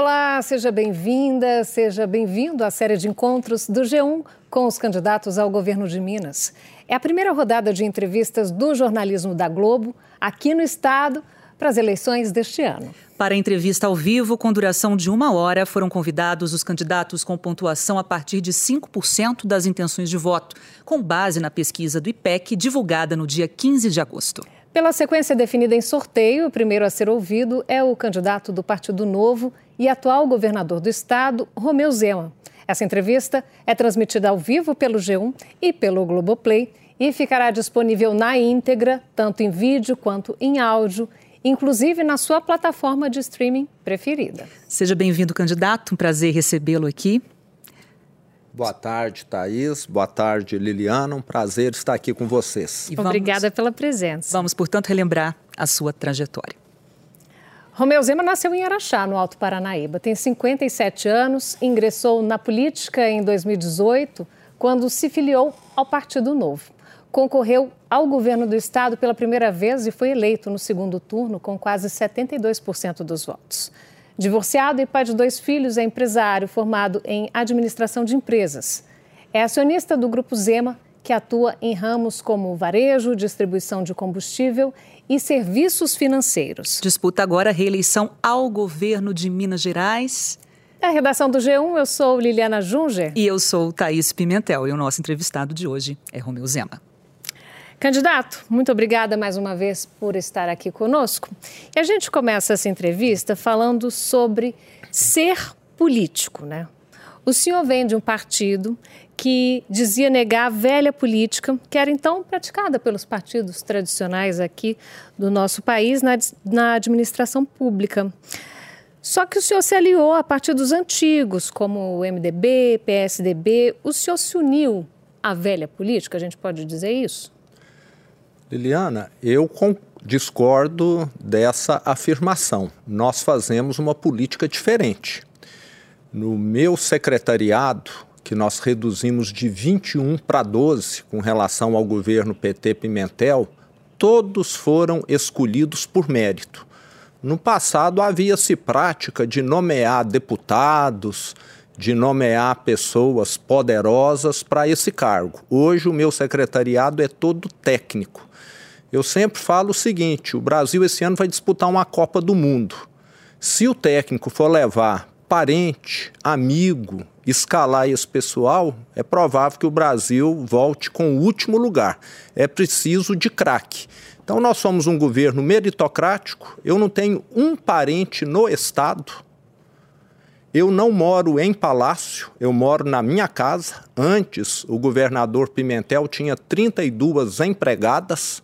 Olá, seja bem-vinda, seja bem-vindo à série de encontros do G1 com os candidatos ao governo de Minas. É a primeira rodada de entrevistas do jornalismo da Globo aqui no estado para as eleições deste ano. Para a entrevista ao vivo, com duração de uma hora, foram convidados os candidatos com pontuação a partir de 5% das intenções de voto, com base na pesquisa do IPEC divulgada no dia 15 de agosto. Pela sequência definida em sorteio, o primeiro a ser ouvido é o candidato do Partido Novo e atual governador do estado, Romeu Zema. Essa entrevista é transmitida ao vivo pelo G1 e pelo Globoplay e ficará disponível na íntegra, tanto em vídeo quanto em áudio, inclusive na sua plataforma de streaming preferida. Seja bem-vindo, candidato. Um prazer recebê-lo aqui. Boa tarde, Thaís. Boa tarde, Liliana. Um prazer estar aqui com vocês. Vamos, Obrigada pela presença. Vamos, portanto, relembrar a sua trajetória. Romeu Zema nasceu em Araxá, no Alto Paranaíba. Tem 57 anos, ingressou na política em 2018, quando se filiou ao Partido Novo. Concorreu ao governo do estado pela primeira vez e foi eleito no segundo turno com quase 72% dos votos. Divorciado e pai de dois filhos, é empresário formado em administração de empresas. É acionista do Grupo Zema, que atua em ramos como varejo, distribuição de combustível e serviços financeiros. Disputa agora a reeleição ao governo de Minas Gerais. Da redação do G1, eu sou Liliana Junger. E eu sou Thaís Pimentel. E o nosso entrevistado de hoje é Romeu Zema. Candidato, muito obrigada mais uma vez por estar aqui conosco. E a gente começa essa entrevista falando sobre ser político, né? O senhor vem de um partido que dizia negar a velha política, que era então praticada pelos partidos tradicionais aqui do nosso país na, na administração pública. Só que o senhor se aliou a partidos antigos, como o MDB, PSDB. O senhor se uniu à velha política, a gente pode dizer isso? Liliana, eu discordo dessa afirmação. Nós fazemos uma política diferente. No meu secretariado, que nós reduzimos de 21 para 12 com relação ao governo PT Pimentel, todos foram escolhidos por mérito. No passado havia-se prática de nomear deputados, de nomear pessoas poderosas para esse cargo. Hoje o meu secretariado é todo técnico. Eu sempre falo o seguinte: o Brasil esse ano vai disputar uma Copa do Mundo. Se o técnico for levar parente, amigo, escalar esse pessoal, é provável que o Brasil volte com o último lugar. É preciso de craque. Então, nós somos um governo meritocrático. Eu não tenho um parente no Estado. Eu não moro em palácio, eu moro na minha casa. Antes, o governador Pimentel tinha 32 empregadas.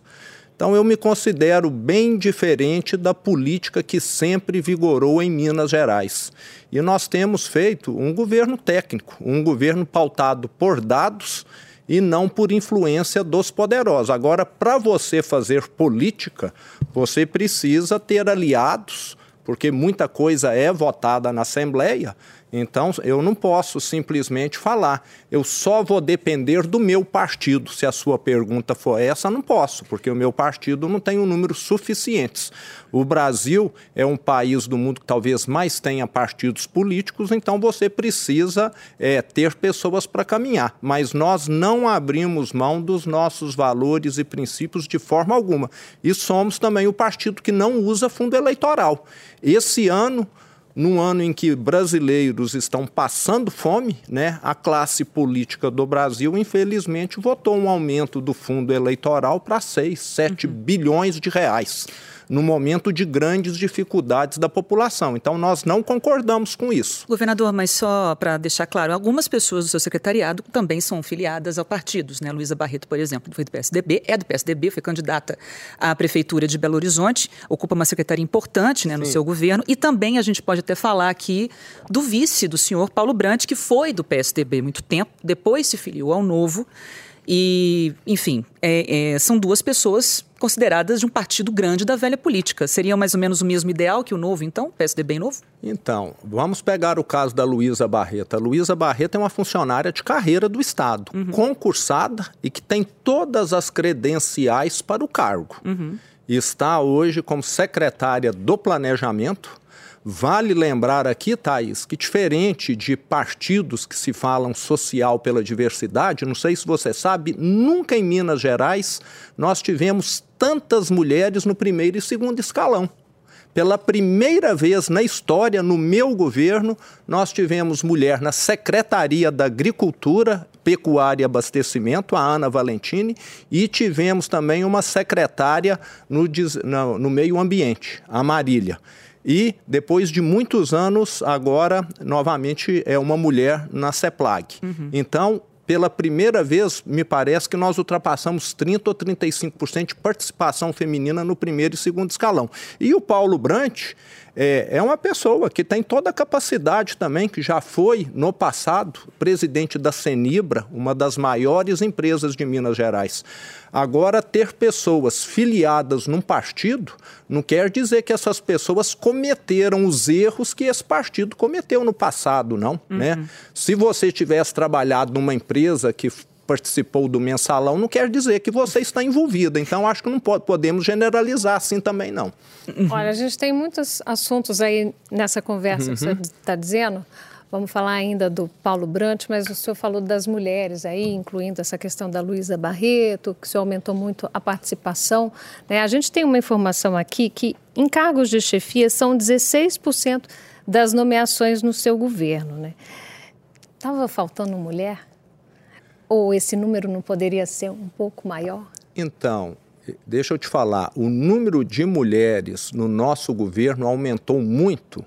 Então eu me considero bem diferente da política que sempre vigorou em Minas Gerais. E nós temos feito um governo técnico, um governo pautado por dados e não por influência dos poderosos. Agora, para você fazer política, você precisa ter aliados, porque muita coisa é votada na Assembleia, então, eu não posso simplesmente falar, eu só vou depender do meu partido. Se a sua pergunta for essa, não posso, porque o meu partido não tem um número suficientes. O Brasil é um país do mundo que talvez mais tenha partidos políticos, então você precisa é, ter pessoas para caminhar. Mas nós não abrimos mão dos nossos valores e princípios de forma alguma. E somos também o partido que não usa fundo eleitoral. Esse ano num ano em que brasileiros estão passando fome, né, a classe política do Brasil, infelizmente, votou um aumento do fundo eleitoral para 6, 7 uhum. bilhões de reais no momento de grandes dificuldades da população. Então, nós não concordamos com isso. Governador, mas só para deixar claro, algumas pessoas do seu secretariado também são filiadas a partidos. Né? Luísa Barreto, por exemplo, foi do PSDB, é do PSDB, foi candidata à Prefeitura de Belo Horizonte, ocupa uma secretaria importante né, no Sim. seu governo. E também a gente pode até falar aqui do vice do senhor Paulo Brandt, que foi do PSDB muito tempo, depois se filiou ao Novo. E, enfim, é, é, são duas pessoas consideradas de um partido grande da velha política. Seria mais ou menos o mesmo ideal que o novo, então? PSDB novo? Então, vamos pegar o caso da Luísa Barreto. A Luísa Barreto é uma funcionária de carreira do Estado, uhum. concursada e que tem todas as credenciais para o cargo. Uhum. Está hoje como secretária do Planejamento Vale lembrar aqui, Thaís, que diferente de partidos que se falam social pela diversidade, não sei se você sabe, nunca em Minas Gerais nós tivemos tantas mulheres no primeiro e segundo escalão. Pela primeira vez na história, no meu governo, nós tivemos mulher na Secretaria da Agricultura, Pecuária e Abastecimento, a Ana Valentini, e tivemos também uma secretária no, no, Meio Ambiente, a Marília. E depois de muitos anos, agora novamente é uma mulher na CEPLAG. Uhum. Então, pela primeira vez, me parece que nós ultrapassamos 30% ou 35% de participação feminina no primeiro e segundo escalão. E o Paulo Brant é, é uma pessoa que tem toda a capacidade também, que já foi, no passado, presidente da Senibra, uma das maiores empresas de Minas Gerais. Agora, ter pessoas filiadas num partido não quer dizer que essas pessoas cometeram os erros que esse partido cometeu no passado, não. Né? Uhum. Né? Se você tivesse trabalhado numa empresa que participou do mensalão não quer dizer que você está envolvida. Então, acho que não pode, podemos generalizar assim também, não. Olha, a gente tem muitos assuntos aí nessa conversa uhum. que você está dizendo. Vamos falar ainda do Paulo Brant, mas o senhor falou das mulheres aí, incluindo essa questão da Luísa Barreto, que o senhor aumentou muito a participação. Né? A gente tem uma informação aqui que em cargos de chefia são 16% das nomeações no seu governo. Né? Estava faltando mulher? Ou esse número não poderia ser um pouco maior? Então, deixa eu te falar, o número de mulheres no nosso governo aumentou muito.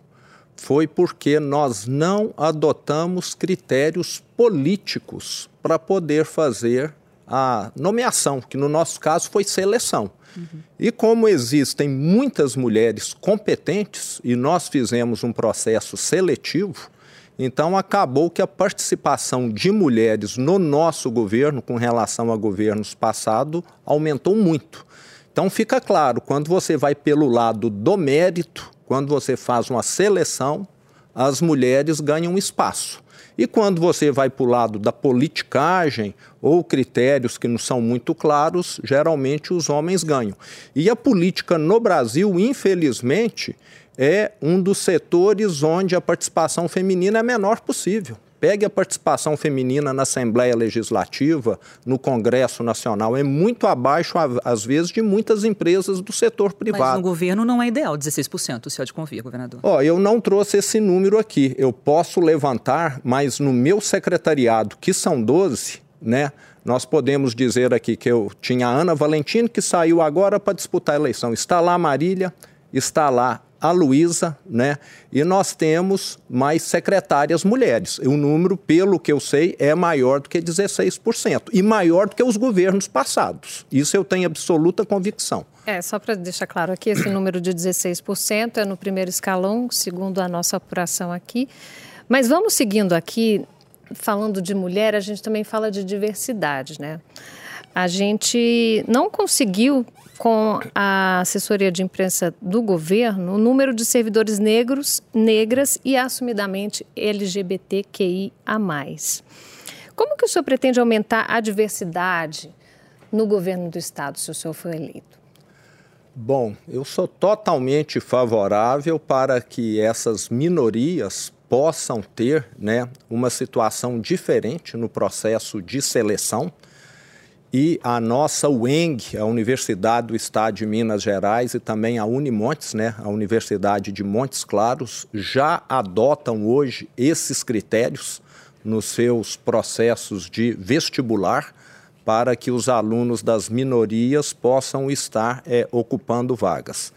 Foi porque nós não adotamos critérios políticos para poder fazer a nomeação, que no nosso caso foi seleção. Uhum. E como existem muitas mulheres competentes e nós fizemos um processo seletivo, então, acabou que a participação de mulheres no nosso governo, com relação a governos passados, aumentou muito. Então, fica claro: quando você vai pelo lado do mérito, quando você faz uma seleção, as mulheres ganham espaço. E quando você vai para o lado da politicagem ou critérios que não são muito claros, geralmente os homens ganham. E a política no Brasil, infelizmente, é um dos setores onde a participação feminina é a menor possível. Pegue a participação feminina na Assembleia Legislativa, no Congresso Nacional, é muito abaixo, às vezes, de muitas empresas do setor privado. Mas no governo não é ideal 16%, o senhor de convir, governador. Ó, eu não trouxe esse número aqui. Eu posso levantar, mas no meu secretariado, que são 12, né? Nós podemos dizer aqui que eu tinha a Ana Valentino, que saiu agora para disputar a eleição. Está lá Marília, está lá a Luísa, né? E nós temos mais secretárias mulheres. O número, pelo que eu sei, é maior do que 16% e maior do que os governos passados. Isso eu tenho absoluta convicção. É, só para deixar claro aqui, esse número de 16% é no primeiro escalão, segundo a nossa apuração aqui. Mas vamos seguindo aqui, falando de mulher, a gente também fala de diversidade, né? A gente não conseguiu com a assessoria de imprensa do governo o número de servidores negros, negras e assumidamente LGBTQIA+. Como que o senhor pretende aumentar a diversidade no governo do estado, se o senhor for eleito? Bom, eu sou totalmente favorável para que essas minorias possam ter né, uma situação diferente no processo de seleção e a nossa UENG, a Universidade do Estado de Minas Gerais e também a Unimontes, né, a Universidade de Montes Claros, já adotam hoje esses critérios nos seus processos de vestibular para que os alunos das minorias possam estar é, ocupando vagas.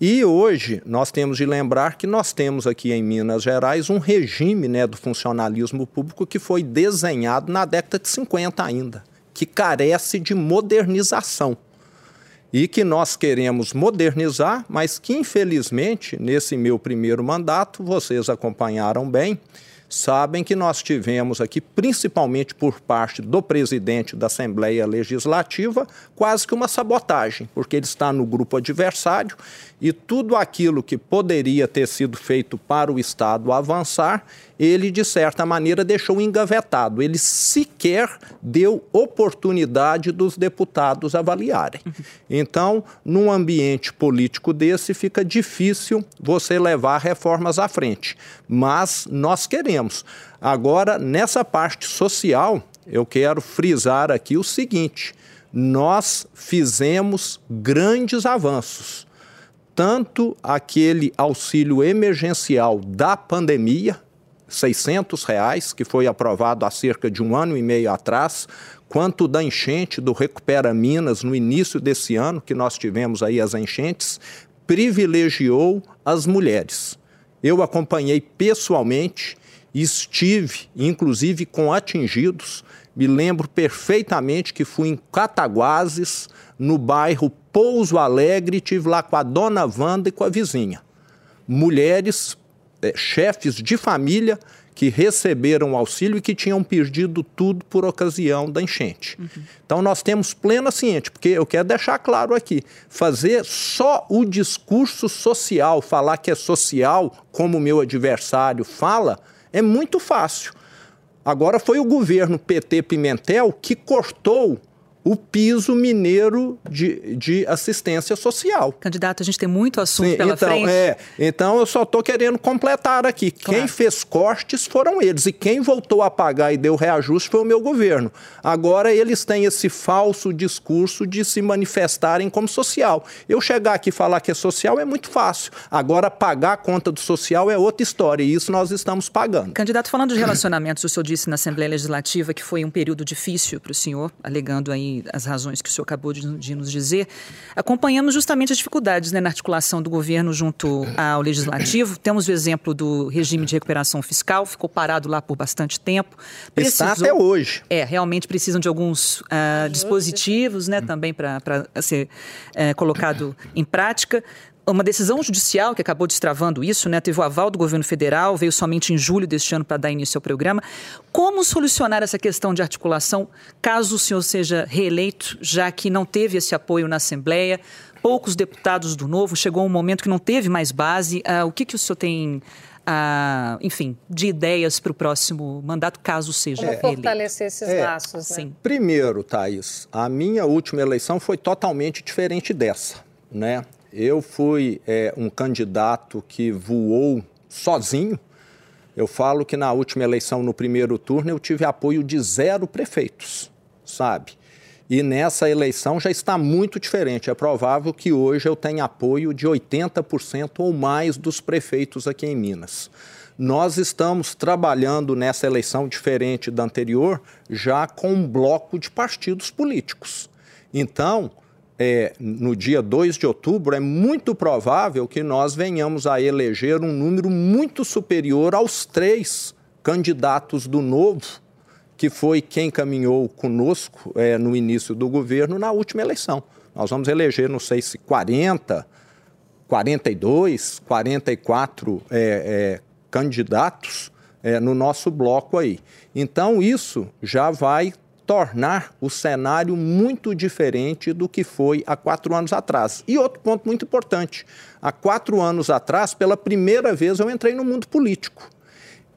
E hoje nós temos de lembrar que nós temos aqui em Minas Gerais um regime né, do funcionalismo público que foi desenhado na década de 50 ainda que carece de modernização e que nós queremos modernizar, mas que infelizmente nesse meu primeiro mandato, vocês acompanharam bem, sabem que nós tivemos aqui, principalmente por parte do presidente da Assembleia Legislativa, quase que uma sabotagem, porque ele está no grupo adversário e tudo aquilo que poderia ter sido feito para o Estado avançar, ele, de certa maneira, deixou engavetado. Ele sequer deu oportunidade dos deputados avaliarem. Então, num ambiente político desse, fica difícil você levar reformas à frente. Mas nós queremos. Agora, nessa parte social, eu quero frisar aqui o seguinte: nós fizemos grandes avanços. Tanto aquele auxílio emergencial da pandemia, 600 reais, que foi aprovado há cerca de um ano e meio atrás, quanto da enchente do Recupera Minas no início desse ano, que nós tivemos aí as enchentes, privilegiou as mulheres. Eu acompanhei pessoalmente, estive inclusive com atingidos, me lembro perfeitamente que fui em Cataguases, no bairro Pouso Alegre, tive lá com a dona Wanda e com a vizinha. Mulheres é, chefes de família que receberam auxílio e que tinham perdido tudo por ocasião da enchente. Uhum. Então nós temos plena ciência, porque eu quero deixar claro aqui, fazer só o discurso social, falar que é social, como o meu adversário fala, é muito fácil. Agora foi o governo PT Pimentel que cortou o piso mineiro de, de assistência social. Candidato, a gente tem muito assunto Sim, pela então, frente. É, então, eu só estou querendo completar aqui. Claro. Quem fez cortes foram eles, e quem voltou a pagar e deu reajuste foi o meu governo. Agora, eles têm esse falso discurso de se manifestarem como social. Eu chegar aqui e falar que é social é muito fácil. Agora, pagar a conta do social é outra história, e isso nós estamos pagando. Candidato, falando de relacionamentos, o senhor disse na Assembleia Legislativa que foi um período difícil para o senhor, alegando aí as razões que o senhor acabou de, de nos dizer, acompanhamos justamente as dificuldades né, na articulação do governo junto ao legislativo. Temos o exemplo do regime de recuperação fiscal, ficou parado lá por bastante tempo. Precisou, Está até hoje. É, realmente precisam de alguns uh, dispositivos né, também para ser uh, colocado em prática uma decisão judicial que acabou destravando isso, né? Teve o aval do governo federal, veio somente em julho deste ano para dar início ao programa. Como solucionar essa questão de articulação caso o senhor seja reeleito, já que não teve esse apoio na Assembleia? Poucos deputados do Novo, chegou um momento que não teve mais base. Uh, o que, que o senhor tem uh, enfim, de ideias para o próximo mandato, caso seja Como reeleito. fortalecer esses é, laços, né? Sim. Primeiro, Thaís, a minha última eleição foi totalmente diferente dessa, né? Eu fui é, um candidato que voou sozinho. Eu falo que na última eleição, no primeiro turno, eu tive apoio de zero prefeitos, sabe? E nessa eleição já está muito diferente. É provável que hoje eu tenha apoio de 80% ou mais dos prefeitos aqui em Minas. Nós estamos trabalhando nessa eleição diferente da anterior, já com um bloco de partidos políticos. Então, é, no dia 2 de outubro, é muito provável que nós venhamos a eleger um número muito superior aos três candidatos do Novo, que foi quem caminhou conosco é, no início do governo na última eleição. Nós vamos eleger, não sei se 40, 42, 44 é, é, candidatos é, no nosso bloco aí. Então, isso já vai tornar o cenário muito diferente do que foi há quatro anos atrás. E outro ponto muito importante: há quatro anos atrás, pela primeira vez, eu entrei no mundo político.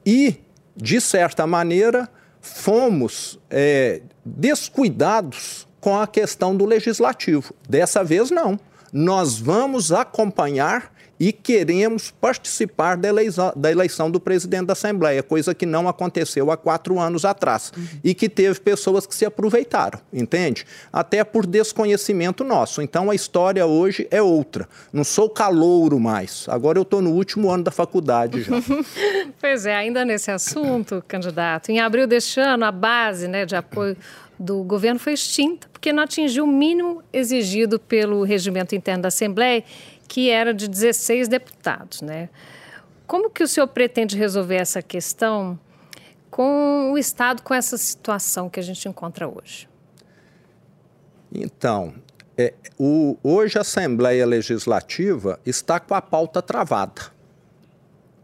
E, de certa maneira, fomos é, descuidados com a questão do legislativo. Dessa vez, não. Nós vamos acompanhar e queremos participar da eleição, da eleição, do presidente da Assembleia, coisa que não aconteceu há quatro anos atrás uhum. e que teve pessoas que se aproveitaram, entende? Até por desconhecimento nosso. Então a história hoje é outra. Não sou calouro mais. Agora eu estou no último ano da faculdade já. pois é, ainda nesse assunto, candidato. Em abril deste ano, a base né, de apoio do governo foi extinta porque não atingiu o mínimo exigido pelo regimento interno da Assembleia que era de 16 deputados, né? Como que o senhor pretende resolver essa questão com o Estado, com essa situação que a gente encontra hoje? Então, é, o, hoje a Assembleia Legislativa está com a pauta travada.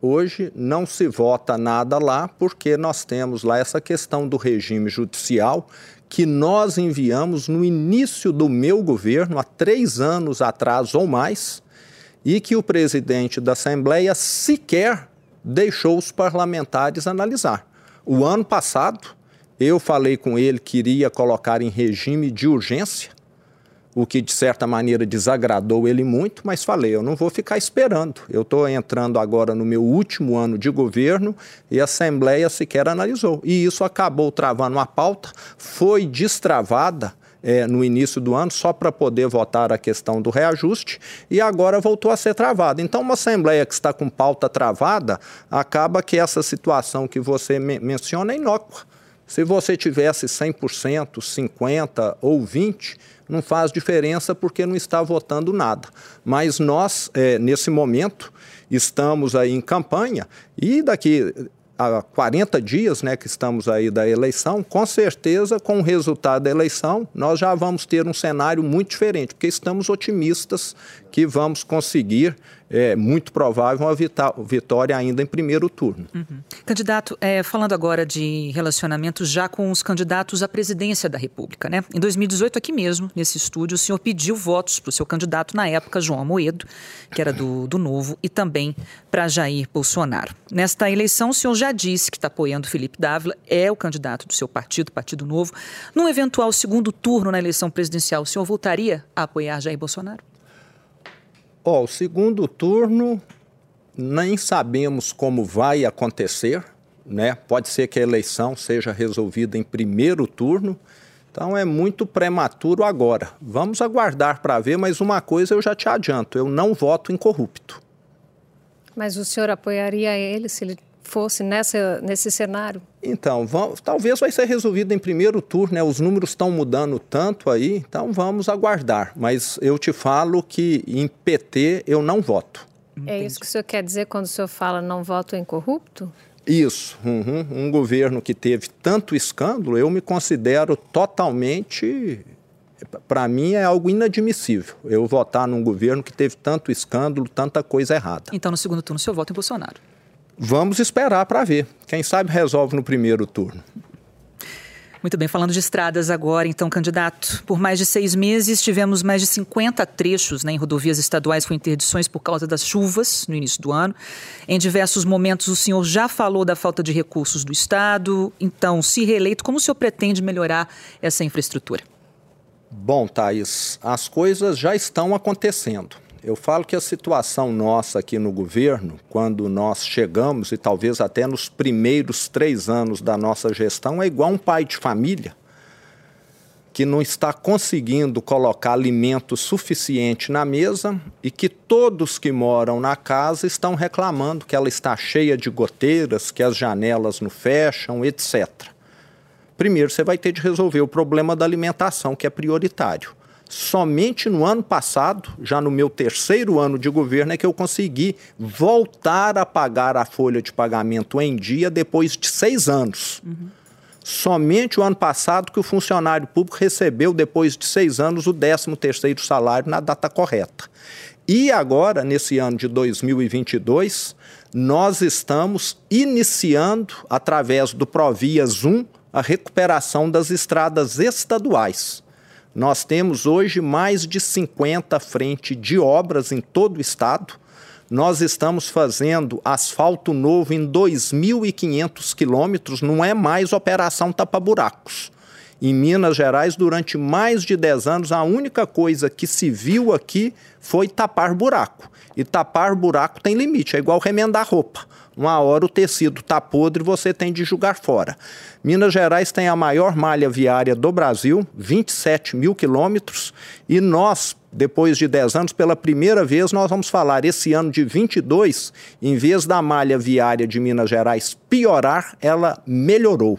Hoje não se vota nada lá porque nós temos lá essa questão do regime judicial que nós enviamos no início do meu governo, há três anos atrás ou mais, e que o presidente da Assembleia sequer deixou os parlamentares analisar. O ano passado, eu falei com ele que iria colocar em regime de urgência o que de certa maneira desagradou ele muito, mas falei, eu não vou ficar esperando. Eu estou entrando agora no meu último ano de governo e a Assembleia sequer analisou. E isso acabou travando a pauta, foi destravada é, no início do ano só para poder votar a questão do reajuste e agora voltou a ser travada. Então, uma Assembleia que está com pauta travada, acaba que essa situação que você me menciona é inócua. Se você tivesse 100%, 50% ou 20%, não faz diferença porque não está votando nada. Mas nós, é, nesse momento, estamos aí em campanha e daqui a 40 dias né, que estamos aí da eleição, com certeza, com o resultado da eleição, nós já vamos ter um cenário muito diferente, porque estamos otimistas que vamos conseguir é muito provável uma vitória ainda em primeiro turno. Uhum. Candidato, é, falando agora de relacionamento já com os candidatos à presidência da República, né? Em 2018, aqui mesmo, nesse estúdio, o senhor pediu votos para o seu candidato na época, João Amoedo, que era do, do Novo, e também para Jair Bolsonaro. Nesta eleição, o senhor já disse que está apoiando Felipe Dávila, é o candidato do seu partido, Partido Novo. Num eventual segundo turno na eleição presidencial, o senhor voltaria a apoiar Jair Bolsonaro? Ó, oh, o segundo turno nem sabemos como vai acontecer, né? Pode ser que a eleição seja resolvida em primeiro turno. Então é muito prematuro agora. Vamos aguardar para ver, mas uma coisa eu já te adianto: eu não voto em corrupto. Mas o senhor apoiaria ele se ele fosse nessa, nesse cenário? Então, vamos, talvez vai ser resolvido em primeiro turno, né? Os números estão mudando tanto aí, então vamos aguardar. Mas eu te falo que em PT eu não voto. É isso que o senhor quer dizer quando o senhor fala não voto em corrupto? Isso. Uhum. Um governo que teve tanto escândalo, eu me considero totalmente. Para mim é algo inadmissível eu votar num governo que teve tanto escândalo, tanta coisa errada. Então, no segundo turno, o senhor vota em Bolsonaro? Vamos esperar para ver. Quem sabe resolve no primeiro turno. Muito bem, falando de estradas agora, então, candidato. Por mais de seis meses, tivemos mais de 50 trechos né, em rodovias estaduais com interdições por causa das chuvas no início do ano. Em diversos momentos, o senhor já falou da falta de recursos do Estado. Então, se reeleito, como o senhor pretende melhorar essa infraestrutura? Bom, Thaís, as coisas já estão acontecendo. Eu falo que a situação nossa aqui no governo, quando nós chegamos, e talvez até nos primeiros três anos da nossa gestão, é igual um pai de família que não está conseguindo colocar alimento suficiente na mesa e que todos que moram na casa estão reclamando que ela está cheia de goteiras, que as janelas não fecham, etc. Primeiro, você vai ter de resolver o problema da alimentação, que é prioritário. Somente no ano passado, já no meu terceiro ano de governo, é que eu consegui voltar a pagar a folha de pagamento em dia depois de seis anos. Uhum. Somente o ano passado que o funcionário público recebeu, depois de seis anos, o 13 terceiro salário na data correta. E agora, nesse ano de 2022, nós estamos iniciando, através do Provias 1, a recuperação das estradas estaduais. Nós temos hoje mais de 50 frentes de obras em todo o estado. Nós estamos fazendo asfalto novo em 2.500 quilômetros, não é mais operação tapa-buracos. Em Minas Gerais, durante mais de 10 anos, a única coisa que se viu aqui foi tapar buraco. E tapar buraco tem limite, é igual remendar roupa. Uma hora o tecido está podre, você tem de jogar fora. Minas Gerais tem a maior malha viária do Brasil, 27 mil quilômetros, e nós, depois de 10 anos, pela primeira vez, nós vamos falar esse ano de 22, em vez da malha viária de Minas Gerais piorar, ela melhorou.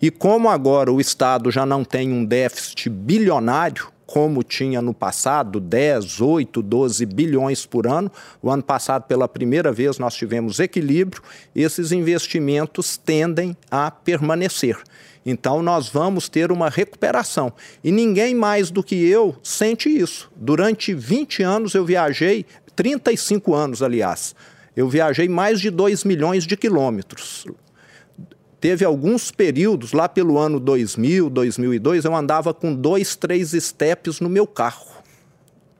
E como agora o Estado já não tem um déficit bilionário, como tinha no passado, 10, 8, 12 bilhões por ano. O ano passado, pela primeira vez, nós tivemos equilíbrio. Esses investimentos tendem a permanecer. Então, nós vamos ter uma recuperação. E ninguém mais do que eu sente isso. Durante 20 anos eu viajei, 35 anos, aliás Eu viajei mais de 2 milhões de quilômetros. Teve alguns períodos, lá pelo ano 2000, 2002, eu andava com dois, três steps no meu carro.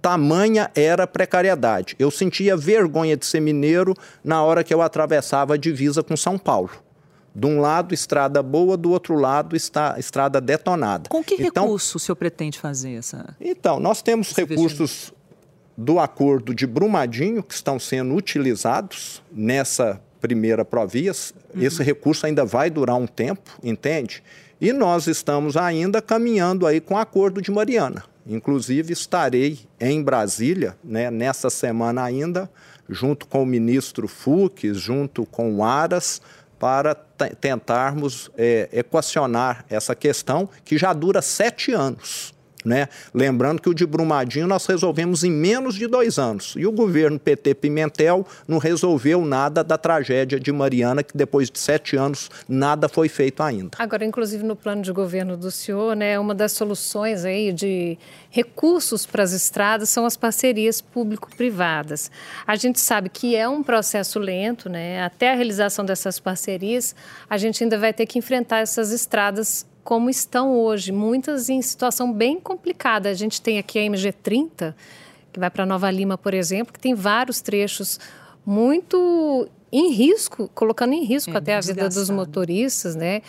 Tamanha era a precariedade. Eu sentia vergonha de ser mineiro na hora que eu atravessava a divisa com São Paulo. De um lado, estrada boa, do outro lado, está, estrada detonada. Com que então, recurso o senhor pretende fazer essa? Então, nós temos recursos do acordo de Brumadinho que estão sendo utilizados nessa primeira Provias. Uhum. Esse recurso ainda vai durar um tempo, entende? E nós estamos ainda caminhando aí com o acordo de Mariana. Inclusive, estarei em Brasília né, nessa semana ainda, junto com o ministro Fux, junto com o Aras, para tentarmos é, equacionar essa questão que já dura sete anos. Né? Lembrando que o de Brumadinho nós resolvemos em menos de dois anos. E o governo PT Pimentel não resolveu nada da tragédia de Mariana, que depois de sete anos nada foi feito ainda. Agora, inclusive no plano de governo do senhor, né, uma das soluções aí de recursos para as estradas são as parcerias público-privadas. A gente sabe que é um processo lento, né? Até a realização dessas parcerias, a gente ainda vai ter que enfrentar essas estradas como estão hoje, muitas em situação bem complicada. A gente tem aqui a MG30, que vai para Nova Lima, por exemplo, que tem vários trechos muito em risco, colocando em risco é, até a vida dos motoristas, né?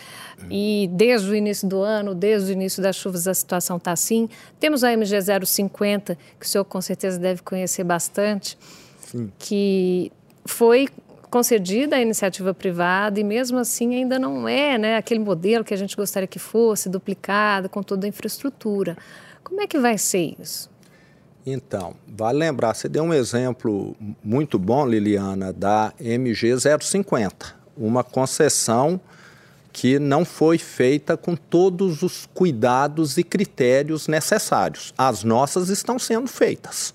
E desde o início do ano, desde o início das chuvas, a situação está assim. Temos a MG 050, que o senhor com certeza deve conhecer bastante, Sim. que foi concedida à iniciativa privada e mesmo assim ainda não é né, aquele modelo que a gente gostaria que fosse, duplicado, com toda a infraestrutura. Como é que vai ser isso? Então, vale lembrar, você deu um exemplo muito bom, Liliana, da MG 050, uma concessão que não foi feita com todos os cuidados e critérios necessários. As nossas estão sendo feitas.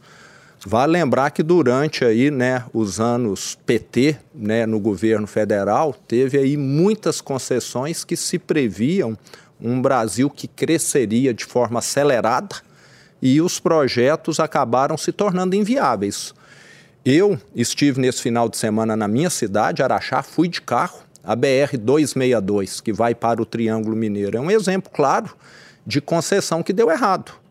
Vale lembrar que durante aí, né, os anos PT, né, no governo federal, teve aí muitas concessões que se previam um Brasil que cresceria de forma acelerada e os projetos acabaram se tornando inviáveis. Eu estive nesse final de semana na minha cidade, Araxá, fui de carro, a BR 262, que vai para o Triângulo Mineiro, é um exemplo claro de concessão que deu errado.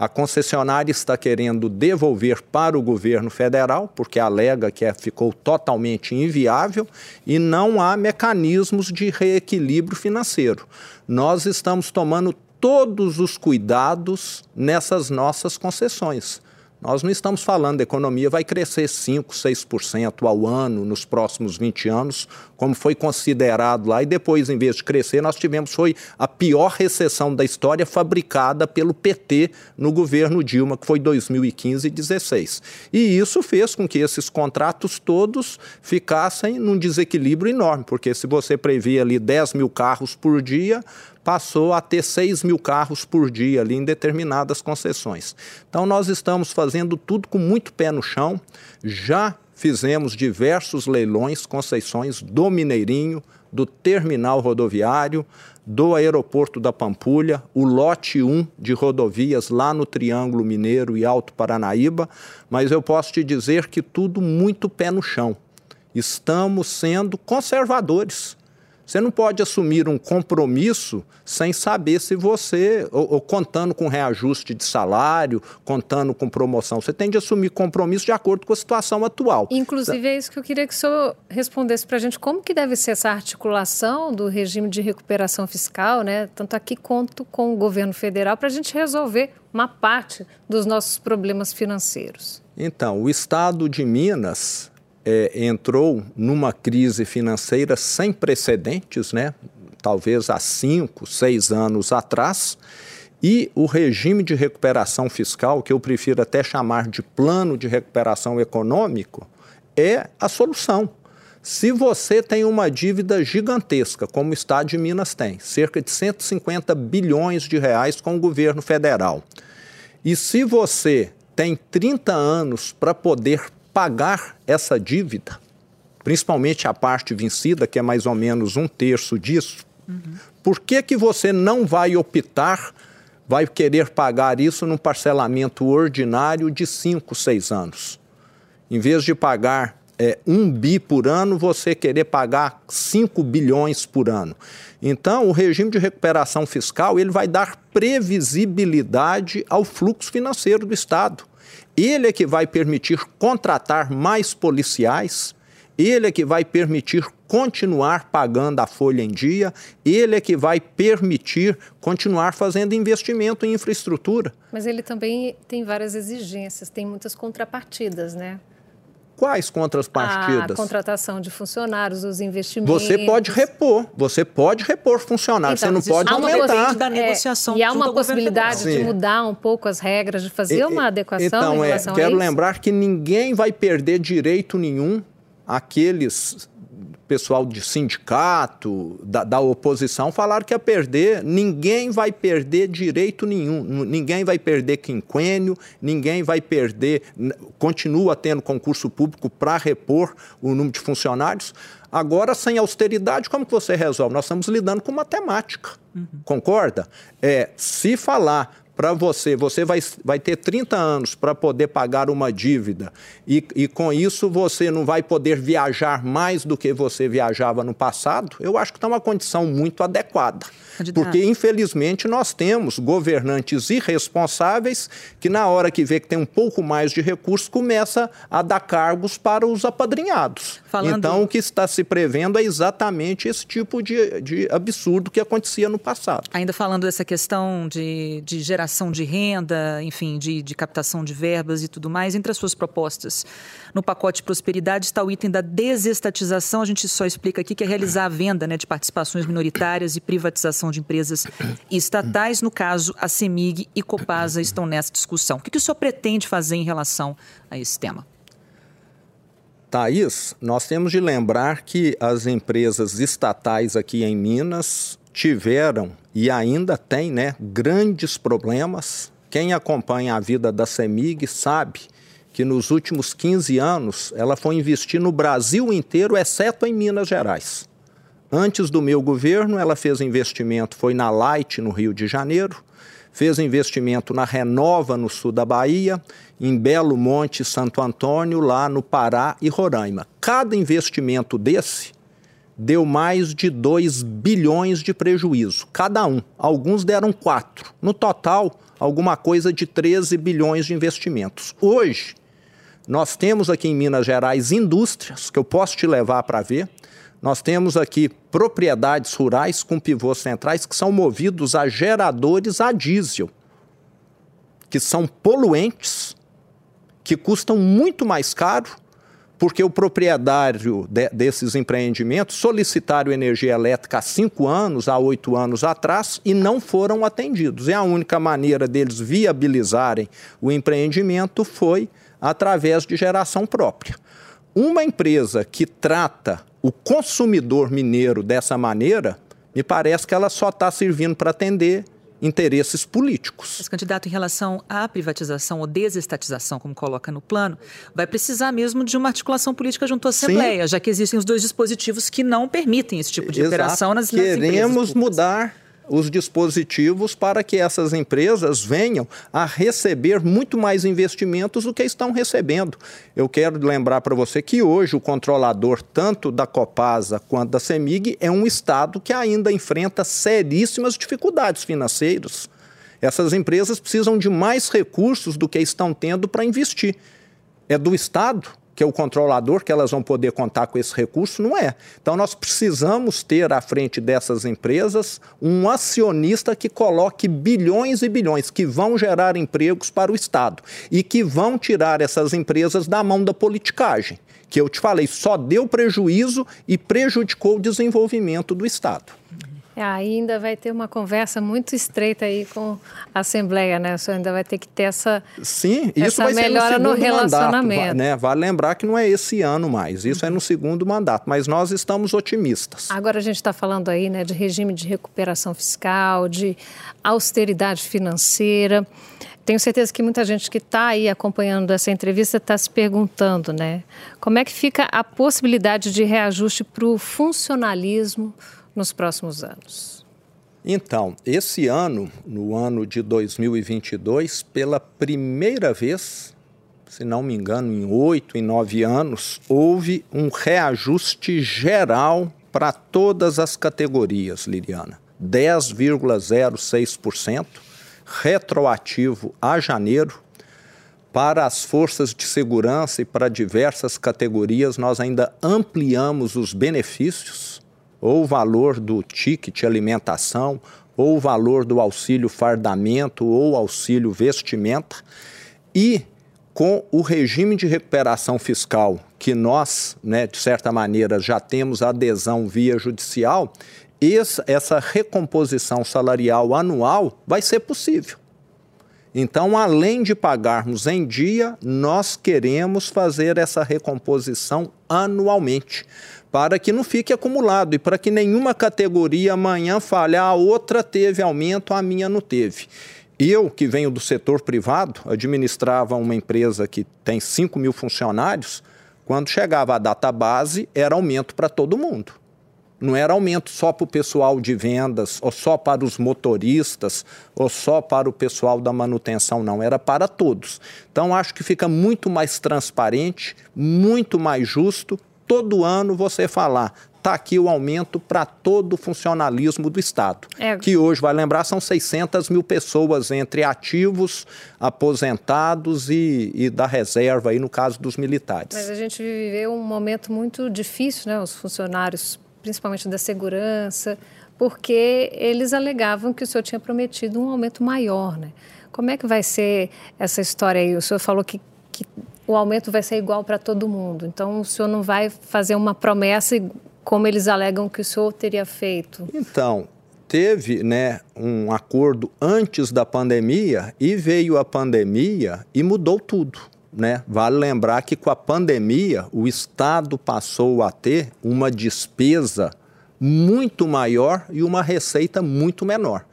A concessionária está querendo devolver para o governo federal, porque alega que é, ficou totalmente inviável e não há mecanismos de reequilíbrio financeiro. Nós estamos tomando todos os cuidados nessas nossas concessões. Nós não estamos falando da economia vai crescer 5, 6% ao ano nos próximos 20 anos, como foi considerado lá, e depois, em vez de crescer, nós tivemos foi a pior recessão da história fabricada pelo PT no governo Dilma, que foi 2015 e 2016. E isso fez com que esses contratos todos ficassem num desequilíbrio enorme, porque se você previa ali 10 mil carros por dia, passou a ter 6 mil carros por dia ali em determinadas concessões. Então, nós estamos fazendo tudo com muito pé no chão, já fizemos diversos leilões, concessões do Mineirinho, do terminal rodoviário, do aeroporto da Pampulha, o lote 1 de rodovias lá no Triângulo Mineiro e Alto Paranaíba, mas eu posso te dizer que tudo muito pé no chão. Estamos sendo conservadores. Você não pode assumir um compromisso sem saber se você, ou, ou, contando com reajuste de salário, contando com promoção. Você tem de assumir compromisso de acordo com a situação atual. Inclusive, é isso que eu queria que o senhor respondesse para a gente. Como que deve ser essa articulação do regime de recuperação fiscal, né? tanto aqui quanto com o governo federal, para a gente resolver uma parte dos nossos problemas financeiros? Então, o Estado de Minas é, entrou numa crise financeira sem precedentes, né? talvez há cinco, seis anos atrás, e o regime de recuperação fiscal, que eu prefiro até chamar de plano de recuperação econômico, é a solução. Se você tem uma dívida gigantesca, como o Estado de Minas tem, cerca de 150 bilhões de reais com o governo federal, e se você tem 30 anos para poder pagar essa dívida, principalmente a parte vencida, que é mais ou menos um terço disso, uhum. por que, que você não vai optar, vai querer pagar isso num parcelamento ordinário de 5, 6 anos? Em vez de pagar é, um bi por ano, você querer pagar 5 bilhões por ano. Então, o regime de recuperação fiscal ele vai dar previsibilidade ao fluxo financeiro do Estado. Ele é que vai permitir contratar mais policiais, ele é que vai permitir continuar pagando a folha em dia, ele é que vai permitir continuar fazendo investimento em infraestrutura. Mas ele também tem várias exigências, tem muitas contrapartidas, né? Quais contrapartidas? A contratação de funcionários, os investimentos. Você pode repor, você pode repor funcionários, então, você não pode aumentar. Da negociação é, e há uma possibilidade de mudar um pouco as regras, de fazer e, uma adequação então, em relação é, quero a lembrar que ninguém vai perder direito nenhum aqueles pessoal de sindicato, da, da, oposição, falaram que ia perder. Ninguém vai perder direito nenhum, ninguém vai perder quinquênio, ninguém vai perder. Continua tendo concurso público para repor o número de funcionários. Agora, sem austeridade, como que você resolve? Nós estamos lidando com matemática. Uhum. Concorda? É, se falar para você, você vai, vai ter 30 anos para poder pagar uma dívida e, e com isso você não vai poder viajar mais do que você viajava no passado, eu acho que está uma condição muito adequada. Porque, infelizmente, nós temos governantes irresponsáveis que, na hora que vê que tem um pouco mais de recursos, começa a dar cargos para os apadrinhados. Falando... Então, o que está se prevendo é exatamente esse tipo de, de absurdo que acontecia no passado. Ainda falando dessa questão de, de geração de renda, enfim, de, de captação de verbas e tudo mais, entre as suas propostas no pacote prosperidade está o item da desestatização. A gente só explica aqui que é realizar a venda né, de participações minoritárias e privatização de empresas estatais. No caso, a CEMIG e Copasa estão nessa discussão. O que, que o senhor pretende fazer em relação a esse tema? Thaís, nós temos de lembrar que as empresas estatais aqui em Minas tiveram e ainda têm né, grandes problemas. Quem acompanha a vida da CEMIG sabe que nos últimos 15 anos ela foi investir no Brasil inteiro, exceto em Minas Gerais. Antes do meu governo, ela fez investimento, foi na Light, no Rio de Janeiro, fez investimento na Renova, no sul da Bahia, em Belo Monte, Santo Antônio, lá no Pará e Roraima. Cada investimento desse deu mais de 2 bilhões de prejuízo, cada um. Alguns deram 4. No total, alguma coisa de 13 bilhões de investimentos. Hoje, nós temos aqui em Minas Gerais indústrias que eu posso te levar para ver. Nós temos aqui propriedades rurais com pivôs centrais que são movidos a geradores a diesel, que são poluentes, que custam muito mais caro, porque o proprietário de, desses empreendimentos solicitaram energia elétrica há cinco anos, há oito anos atrás, e não foram atendidos. E a única maneira deles viabilizarem o empreendimento foi através de geração própria. Uma empresa que trata o consumidor mineiro dessa maneira, me parece que ela só está servindo para atender interesses políticos. Esse candidato, em relação à privatização ou desestatização, como coloca no plano, vai precisar mesmo de uma articulação política junto à Assembleia, Sim. já que existem os dois dispositivos que não permitem esse tipo de Exato. operação nas, nas Queremos mudar os dispositivos para que essas empresas venham a receber muito mais investimentos do que estão recebendo. Eu quero lembrar para você que hoje o controlador, tanto da Copasa quanto da CEMIG, é um Estado que ainda enfrenta seríssimas dificuldades financeiras. Essas empresas precisam de mais recursos do que estão tendo para investir. É do Estado que é o controlador, que elas vão poder contar com esse recurso, não é. Então nós precisamos ter à frente dessas empresas um acionista que coloque bilhões e bilhões que vão gerar empregos para o Estado e que vão tirar essas empresas da mão da politicagem, que eu te falei, só deu prejuízo e prejudicou o desenvolvimento do Estado. É, ainda vai ter uma conversa muito estreita aí com a Assembleia, né? O senhor ainda vai ter que ter essa, Sim, isso essa vai melhora ser no, no relacionamento. Mandato, né? Vale lembrar que não é esse ano mais, isso é no segundo mandato, mas nós estamos otimistas. Agora a gente está falando aí né, de regime de recuperação fiscal, de austeridade financeira. Tenho certeza que muita gente que está aí acompanhando essa entrevista está se perguntando, né? Como é que fica a possibilidade de reajuste para o funcionalismo nos próximos anos? Então, esse ano, no ano de 2022, pela primeira vez, se não me engano, em oito, em nove anos, houve um reajuste geral para todas as categorias, Liliana. 10,06%, retroativo a janeiro. Para as forças de segurança e para diversas categorias, nós ainda ampliamos os benefícios, ou o valor do ticket alimentação, ou o valor do auxílio fardamento, ou auxílio vestimenta. E com o regime de recuperação fiscal, que nós, né, de certa maneira, já temos adesão via judicial, essa recomposição salarial anual vai ser possível. Então, além de pagarmos em dia, nós queremos fazer essa recomposição anualmente, para que não fique acumulado e para que nenhuma categoria amanhã fale, a outra teve aumento, a minha não teve. Eu, que venho do setor privado, administrava uma empresa que tem 5 mil funcionários, quando chegava a data base, era aumento para todo mundo. Não era aumento só para o pessoal de vendas, ou só para os motoristas, ou só para o pessoal da manutenção, não. Era para todos. Então, acho que fica muito mais transparente, muito mais justo, todo ano você falar. Está aqui o aumento para todo o funcionalismo do Estado. É. Que hoje, vai lembrar, são 600 mil pessoas entre ativos, aposentados e, e da reserva, aí no caso dos militares. Mas a gente viveu um momento muito difícil, né? Os funcionários principalmente da segurança, porque eles alegavam que o senhor tinha prometido um aumento maior, né? Como é que vai ser essa história aí? O senhor falou que, que o aumento vai ser igual para todo mundo, então o senhor não vai fazer uma promessa como eles alegam que o senhor teria feito? Então, teve né, um acordo antes da pandemia e veio a pandemia e mudou tudo. Né? Vale lembrar que com a pandemia o Estado passou a ter uma despesa muito maior e uma receita muito menor.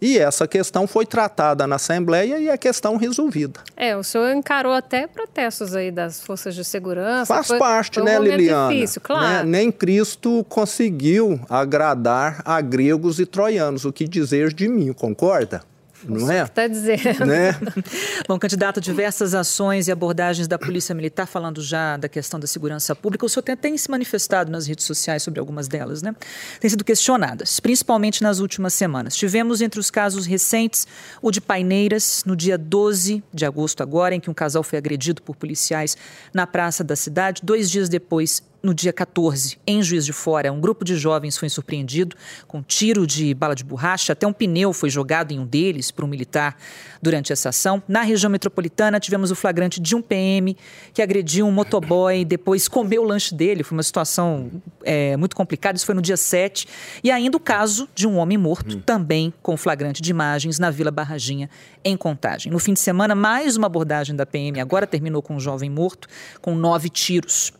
E essa questão foi tratada na Assembleia e a questão resolvida. É, o senhor encarou até protestos aí das forças de segurança. Faz foi, parte, foi um né, Liliana? Difícil, né? claro. Né? Nem Cristo conseguiu agradar a gregos e troianos. O que dizer de mim, concorda? Não é? Está dizendo. Né? Bom, candidato, diversas ações e abordagens da Polícia Militar, falando já da questão da segurança pública, o senhor tem, tem se manifestado nas redes sociais sobre algumas delas, né? Tem sido questionadas, principalmente nas últimas semanas. Tivemos entre os casos recentes o de Paineiras, no dia 12 de agosto agora, em que um casal foi agredido por policiais na praça da cidade. Dois dias depois, no dia 14, em Juiz de Fora, um grupo de jovens foi surpreendido com tiro de bala de borracha. Até um pneu foi jogado em um deles por um militar durante essa ação. Na região metropolitana, tivemos o flagrante de um PM que agrediu um motoboy, depois comeu o lanche dele. Foi uma situação é, muito complicada. Isso foi no dia 7. E ainda o caso de um homem morto, hum. também com flagrante de imagens, na Vila Barraginha, em Contagem. No fim de semana, mais uma abordagem da PM. Agora terminou com um jovem morto, com nove tiros.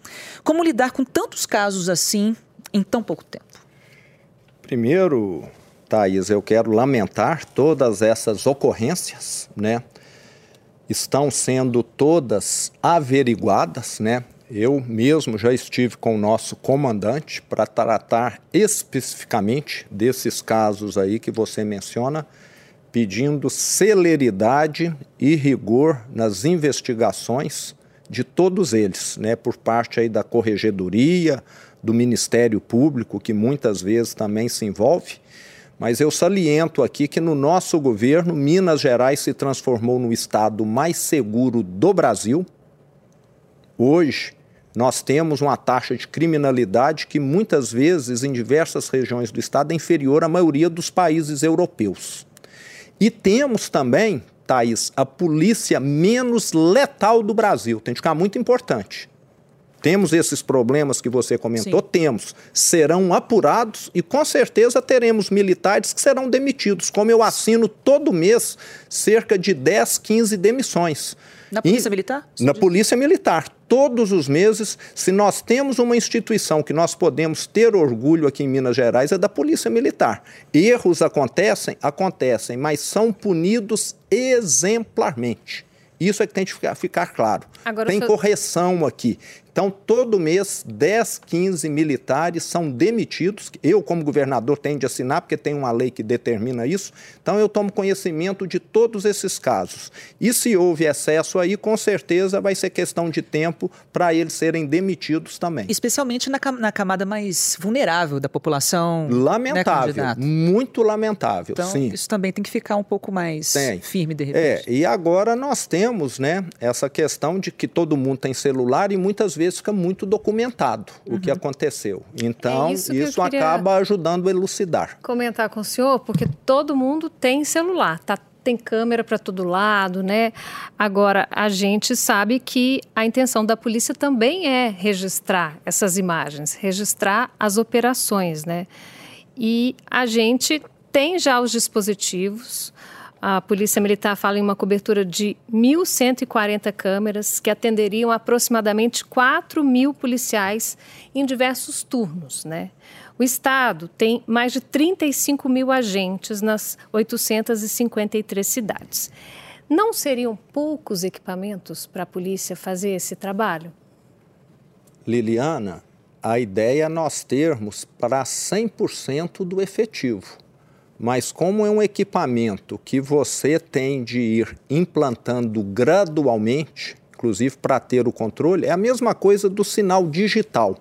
Como lidar com tantos casos assim em tão pouco tempo? Primeiro, Thaís, eu quero lamentar todas essas ocorrências, né? Estão sendo todas averiguadas, né? Eu mesmo já estive com o nosso comandante para tratar especificamente desses casos aí que você menciona, pedindo celeridade e rigor nas investigações de todos eles, né, por parte aí da corregedoria, do Ministério Público, que muitas vezes também se envolve. Mas eu saliento aqui que no nosso governo, Minas Gerais se transformou no estado mais seguro do Brasil. Hoje, nós temos uma taxa de criminalidade que muitas vezes, em diversas regiões do estado, é inferior à maioria dos países europeus. E temos também Thaís, a polícia menos letal do Brasil. Tem que ficar muito importante. Temos esses problemas que você comentou? Sim. Temos. Serão apurados e com certeza teremos militares que serão demitidos, como eu assino todo mês cerca de 10, 15 demissões. Na Polícia e, Militar? Na Polícia Militar. Todos os meses, se nós temos uma instituição que nós podemos ter orgulho aqui em Minas Gerais, é da Polícia Militar. Erros acontecem? Acontecem, mas são punidos exemplarmente. Isso é que tem que ficar, ficar claro. Agora, tem correção aqui. Então, todo mês, 10, 15 militares são demitidos. Eu, como governador, tenho de assinar, porque tem uma lei que determina isso. Então, eu tomo conhecimento de todos esses casos. E se houve excesso aí, com certeza vai ser questão de tempo para eles serem demitidos também. Especialmente na, na camada mais vulnerável da população. Né, lamentável, né, muito lamentável. Então, sim. isso também tem que ficar um pouco mais tem. firme de repente. É, e agora nós temos né, essa questão de que todo mundo tem celular e muitas vezes vezes fica muito documentado uhum. o que uhum. aconteceu. Então, é isso, isso acaba ajudando a elucidar. Comentar com o senhor, porque todo mundo tem celular, tá? Tem câmera para todo lado, né? Agora, a gente sabe que a intenção da polícia também é registrar essas imagens, registrar as operações, né? E a gente tem já os dispositivos, a Polícia Militar fala em uma cobertura de 1.140 câmeras que atenderiam aproximadamente 4 mil policiais em diversos turnos. Né? O Estado tem mais de 35 mil agentes nas 853 cidades. Não seriam poucos equipamentos para a polícia fazer esse trabalho? Liliana, a ideia é nós termos para 100% do efetivo. Mas como é um equipamento que você tem de ir implantando gradualmente, inclusive para ter o controle, é a mesma coisa do sinal digital.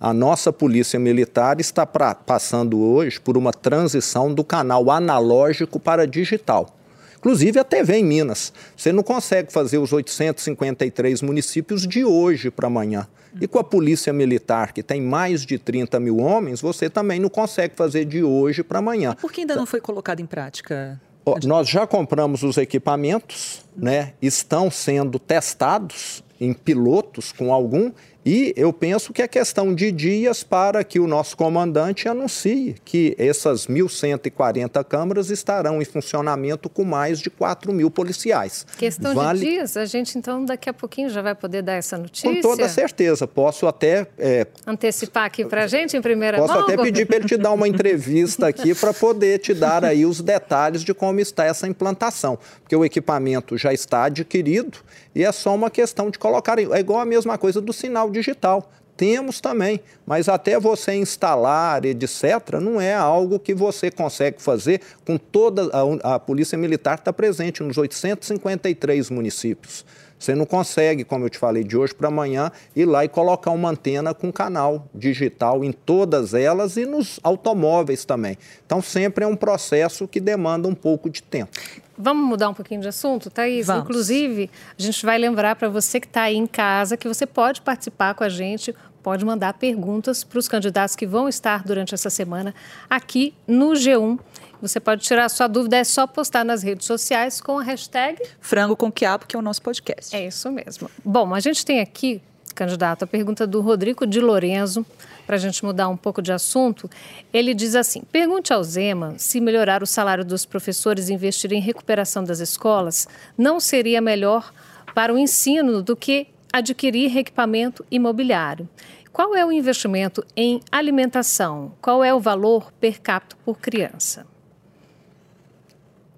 A nossa Polícia Militar está pra, passando hoje por uma transição do canal analógico para digital. Inclusive a TV em Minas. Você não consegue fazer os 853 municípios de hoje para amanhã. E com a Polícia Militar, que tem mais de 30 mil homens, você também não consegue fazer de hoje para amanhã. Por que ainda não foi colocado em prática? nós já compramos os equipamentos, né? estão sendo testados em pilotos com algum e eu penso que é questão de dias para que o nosso comandante anuncie que essas 1.140 câmaras estarão em funcionamento com mais de 4 mil policiais. Questão vale... de dias? A gente, então, daqui a pouquinho já vai poder dar essa notícia? Com toda certeza. Posso até... É... Antecipar aqui para a gente, em primeira Posso mão? Posso até pedir para ele te dar uma entrevista aqui para poder te dar aí os detalhes de como está essa implantação. Porque o equipamento já está adquirido e é só uma questão de colocar... É igual a mesma coisa do sinal digital. Temos também, mas até você instalar, etc., não é algo que você consegue fazer com toda a, a Polícia Militar está presente nos 853 municípios. Você não consegue, como eu te falei, de hoje para amanhã, ir lá e colocar uma antena com canal digital em todas elas e nos automóveis também. Então, sempre é um processo que demanda um pouco de tempo. Vamos mudar um pouquinho de assunto, Thaís? Vamos. Inclusive, a gente vai lembrar para você que está aí em casa que você pode participar com a gente, pode mandar perguntas para os candidatos que vão estar durante essa semana aqui no G1. Você pode tirar a sua dúvida, é só postar nas redes sociais com a hashtag Frango com Quiabo, que é o nosso podcast. É isso mesmo. Bom, a gente tem aqui, candidato, a pergunta do Rodrigo de Lorenzo para a gente mudar um pouco de assunto, ele diz assim: pergunte ao Zema se melhorar o salário dos professores e investir em recuperação das escolas não seria melhor para o ensino do que adquirir equipamento imobiliário. Qual é o investimento em alimentação? Qual é o valor per capita por criança?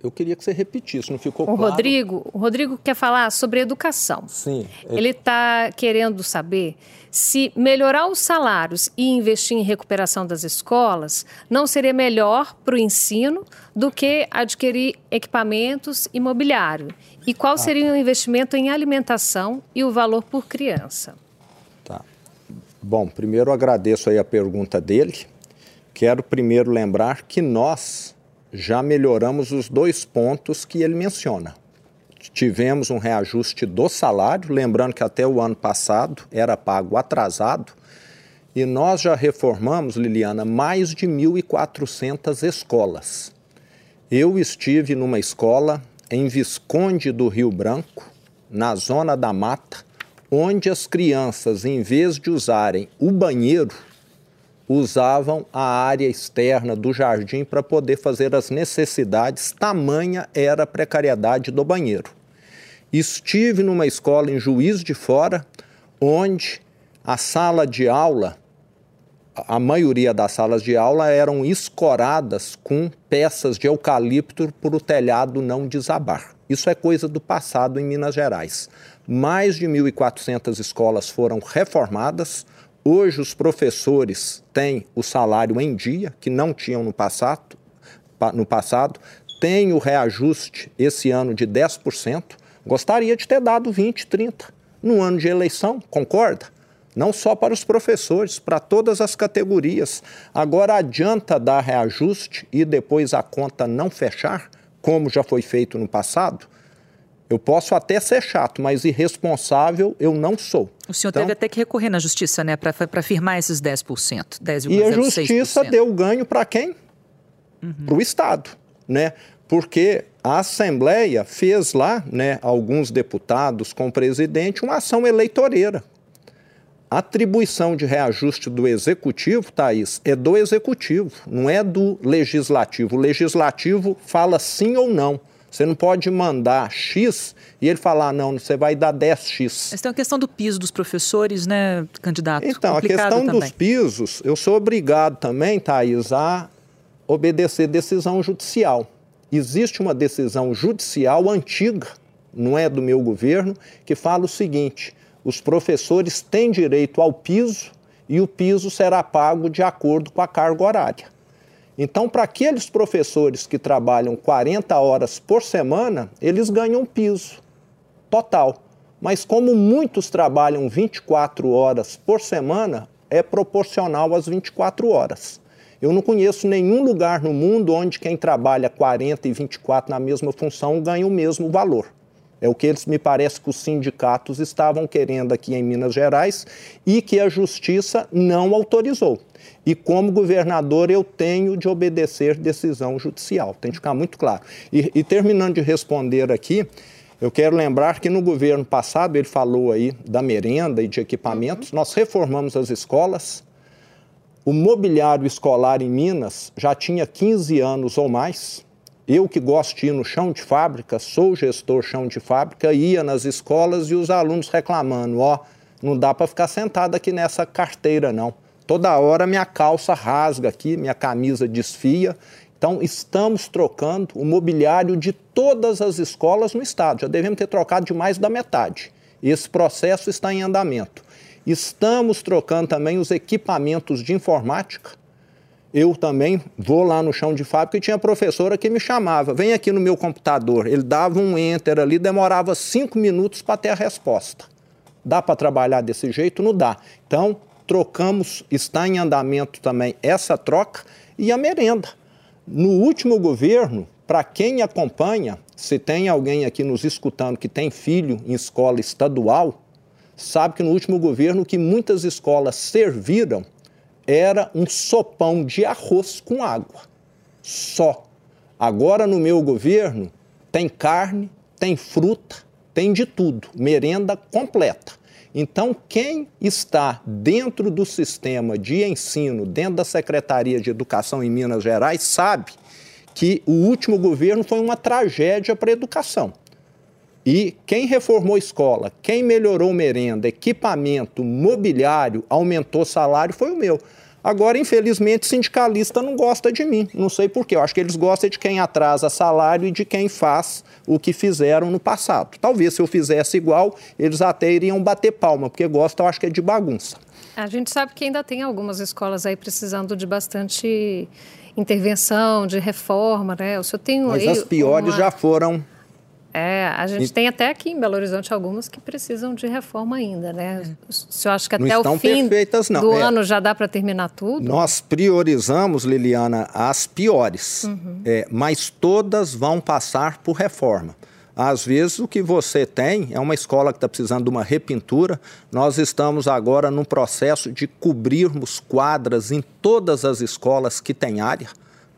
Eu queria que você repetisse, não ficou o claro? Rodrigo, o Rodrigo quer falar sobre educação. Sim. Ele está querendo saber se melhorar os salários e investir em recuperação das escolas não seria melhor para o ensino do que adquirir equipamentos imobiliário. E qual ah. seria o investimento em alimentação e o valor por criança? Tá. Bom, primeiro agradeço aí a pergunta dele. Quero primeiro lembrar que nós já melhoramos os dois pontos que ele menciona. Tivemos um reajuste do salário, lembrando que até o ano passado era pago atrasado, e nós já reformamos, Liliana, mais de 1.400 escolas. Eu estive numa escola em Visconde do Rio Branco, na zona da mata, onde as crianças, em vez de usarem o banheiro, usavam a área externa do jardim para poder fazer as necessidades, tamanha era a precariedade do banheiro. Estive numa escola em Juiz de Fora, onde a sala de aula, a maioria das salas de aula eram escoradas com peças de eucalipto para o telhado não desabar. Isso é coisa do passado em Minas Gerais. mais de 1.400 escolas foram reformadas. Hoje, os professores têm o salário em dia, que não tinham no passado. No passado. Tem o reajuste esse ano de 10%. Gostaria de ter dado 20%, 30% no ano de eleição, concorda? Não só para os professores, para todas as categorias. Agora, adianta dar reajuste e depois a conta não fechar, como já foi feito no passado? Eu posso até ser chato, mas irresponsável eu não sou. O senhor então, teve até que recorrer na justiça, né, para firmar esses 10%. 10, e a justiça deu ganho para quem? Uhum. Para o Estado, né? Porque a Assembleia fez lá, né, alguns deputados com o presidente, uma ação eleitoreira. A atribuição de reajuste do executivo, Thaís, é do executivo, não é do legislativo. O legislativo fala sim ou não. Você não pode mandar X e ele falar, não, você vai dar 10X. Essa tem a questão do piso dos professores, né, candidato? Então, Complicado a questão também. dos pisos, eu sou obrigado também, Thaís, a obedecer decisão judicial. Existe uma decisão judicial antiga, não é do meu governo, que fala o seguinte: os professores têm direito ao piso e o piso será pago de acordo com a carga horária. Então, para aqueles professores que trabalham 40 horas por semana, eles ganham piso total. Mas como muitos trabalham 24 horas por semana, é proporcional às 24 horas. Eu não conheço nenhum lugar no mundo onde quem trabalha 40 e 24 na mesma função ganha o mesmo valor. É o que eles me parece que os sindicatos estavam querendo aqui em Minas Gerais e que a justiça não autorizou. E como governador, eu tenho de obedecer decisão judicial. Tem que ficar muito claro. E, e terminando de responder aqui, eu quero lembrar que no governo passado, ele falou aí da merenda e de equipamentos, nós reformamos as escolas. O mobiliário escolar em Minas já tinha 15 anos ou mais. Eu que gosto de ir no chão de fábrica, sou gestor chão de fábrica, ia nas escolas e os alunos reclamando, ó, oh, não dá para ficar sentado aqui nessa carteira não. Toda hora minha calça rasga aqui, minha camisa desfia. Então, estamos trocando o mobiliário de todas as escolas no estado. Já devemos ter trocado de mais da metade. Esse processo está em andamento. Estamos trocando também os equipamentos de informática. Eu também vou lá no chão de fábrica e tinha professora que me chamava, vem aqui no meu computador. Ele dava um enter ali, demorava cinco minutos para ter a resposta. Dá para trabalhar desse jeito? Não dá. Então, trocamos, está em andamento também essa troca e a merenda. No último governo, para quem acompanha, se tem alguém aqui nos escutando que tem filho em escola estadual, sabe que no último governo que muitas escolas serviram era um sopão de arroz com água. Só. Agora no meu governo tem carne, tem fruta, tem de tudo, merenda completa. Então, quem está dentro do sistema de ensino, dentro da Secretaria de Educação em Minas Gerais, sabe que o último governo foi uma tragédia para a educação. E quem reformou escola, quem melhorou merenda, equipamento, mobiliário, aumentou salário foi o meu. Agora, infelizmente, sindicalista não gosta de mim. Não sei porquê. Eu acho que eles gostam de quem atrasa salário e de quem faz o que fizeram no passado. Talvez se eu fizesse igual, eles até iriam bater palma, porque gostam, eu acho que é de bagunça. A gente sabe que ainda tem algumas escolas aí precisando de bastante intervenção, de reforma, né? O senhor tem Mas as piores uma... já foram é, a gente e... tem até aqui em Belo Horizonte algumas que precisam de reforma ainda, né? É. O senhor acha que até o fim do é. ano já dá para terminar tudo? Nós priorizamos, Liliana, as piores, uhum. é, mas todas vão passar por reforma. Às vezes o que você tem é uma escola que está precisando de uma repintura. Nós estamos agora no processo de cobrirmos quadras em todas as escolas que têm área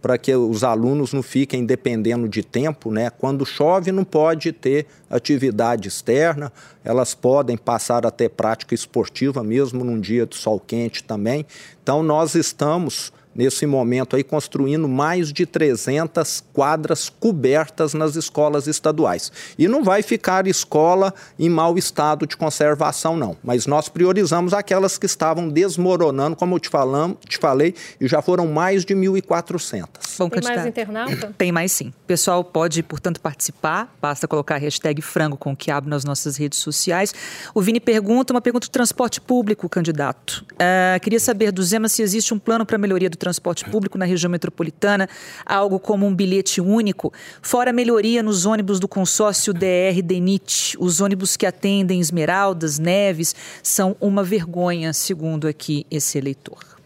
para que os alunos não fiquem dependendo de tempo, né? Quando chove não pode ter atividade externa, elas podem passar a ter prática esportiva mesmo num dia de sol quente também. Então nós estamos nesse momento aí construindo mais de 300 quadras cobertas nas escolas estaduais. E não vai ficar escola em mau estado de conservação não, mas nós priorizamos aquelas que estavam desmoronando, como eu te, falam, te falei, e já foram mais de 1.400. Bom, Tem mais internauta? Tem mais sim. O pessoal pode, portanto, participar, basta colocar a hashtag frango com quiabo nas nossas redes sociais. O Vini pergunta, uma pergunta de transporte público, candidato. Uh, queria saber do Zema se existe um plano para melhoria do transporte público na região metropolitana, algo como um bilhete único, fora melhoria nos ônibus do consórcio DR DENIT. Os ônibus que atendem Esmeraldas, Neves, são uma vergonha, segundo aqui esse eleitor.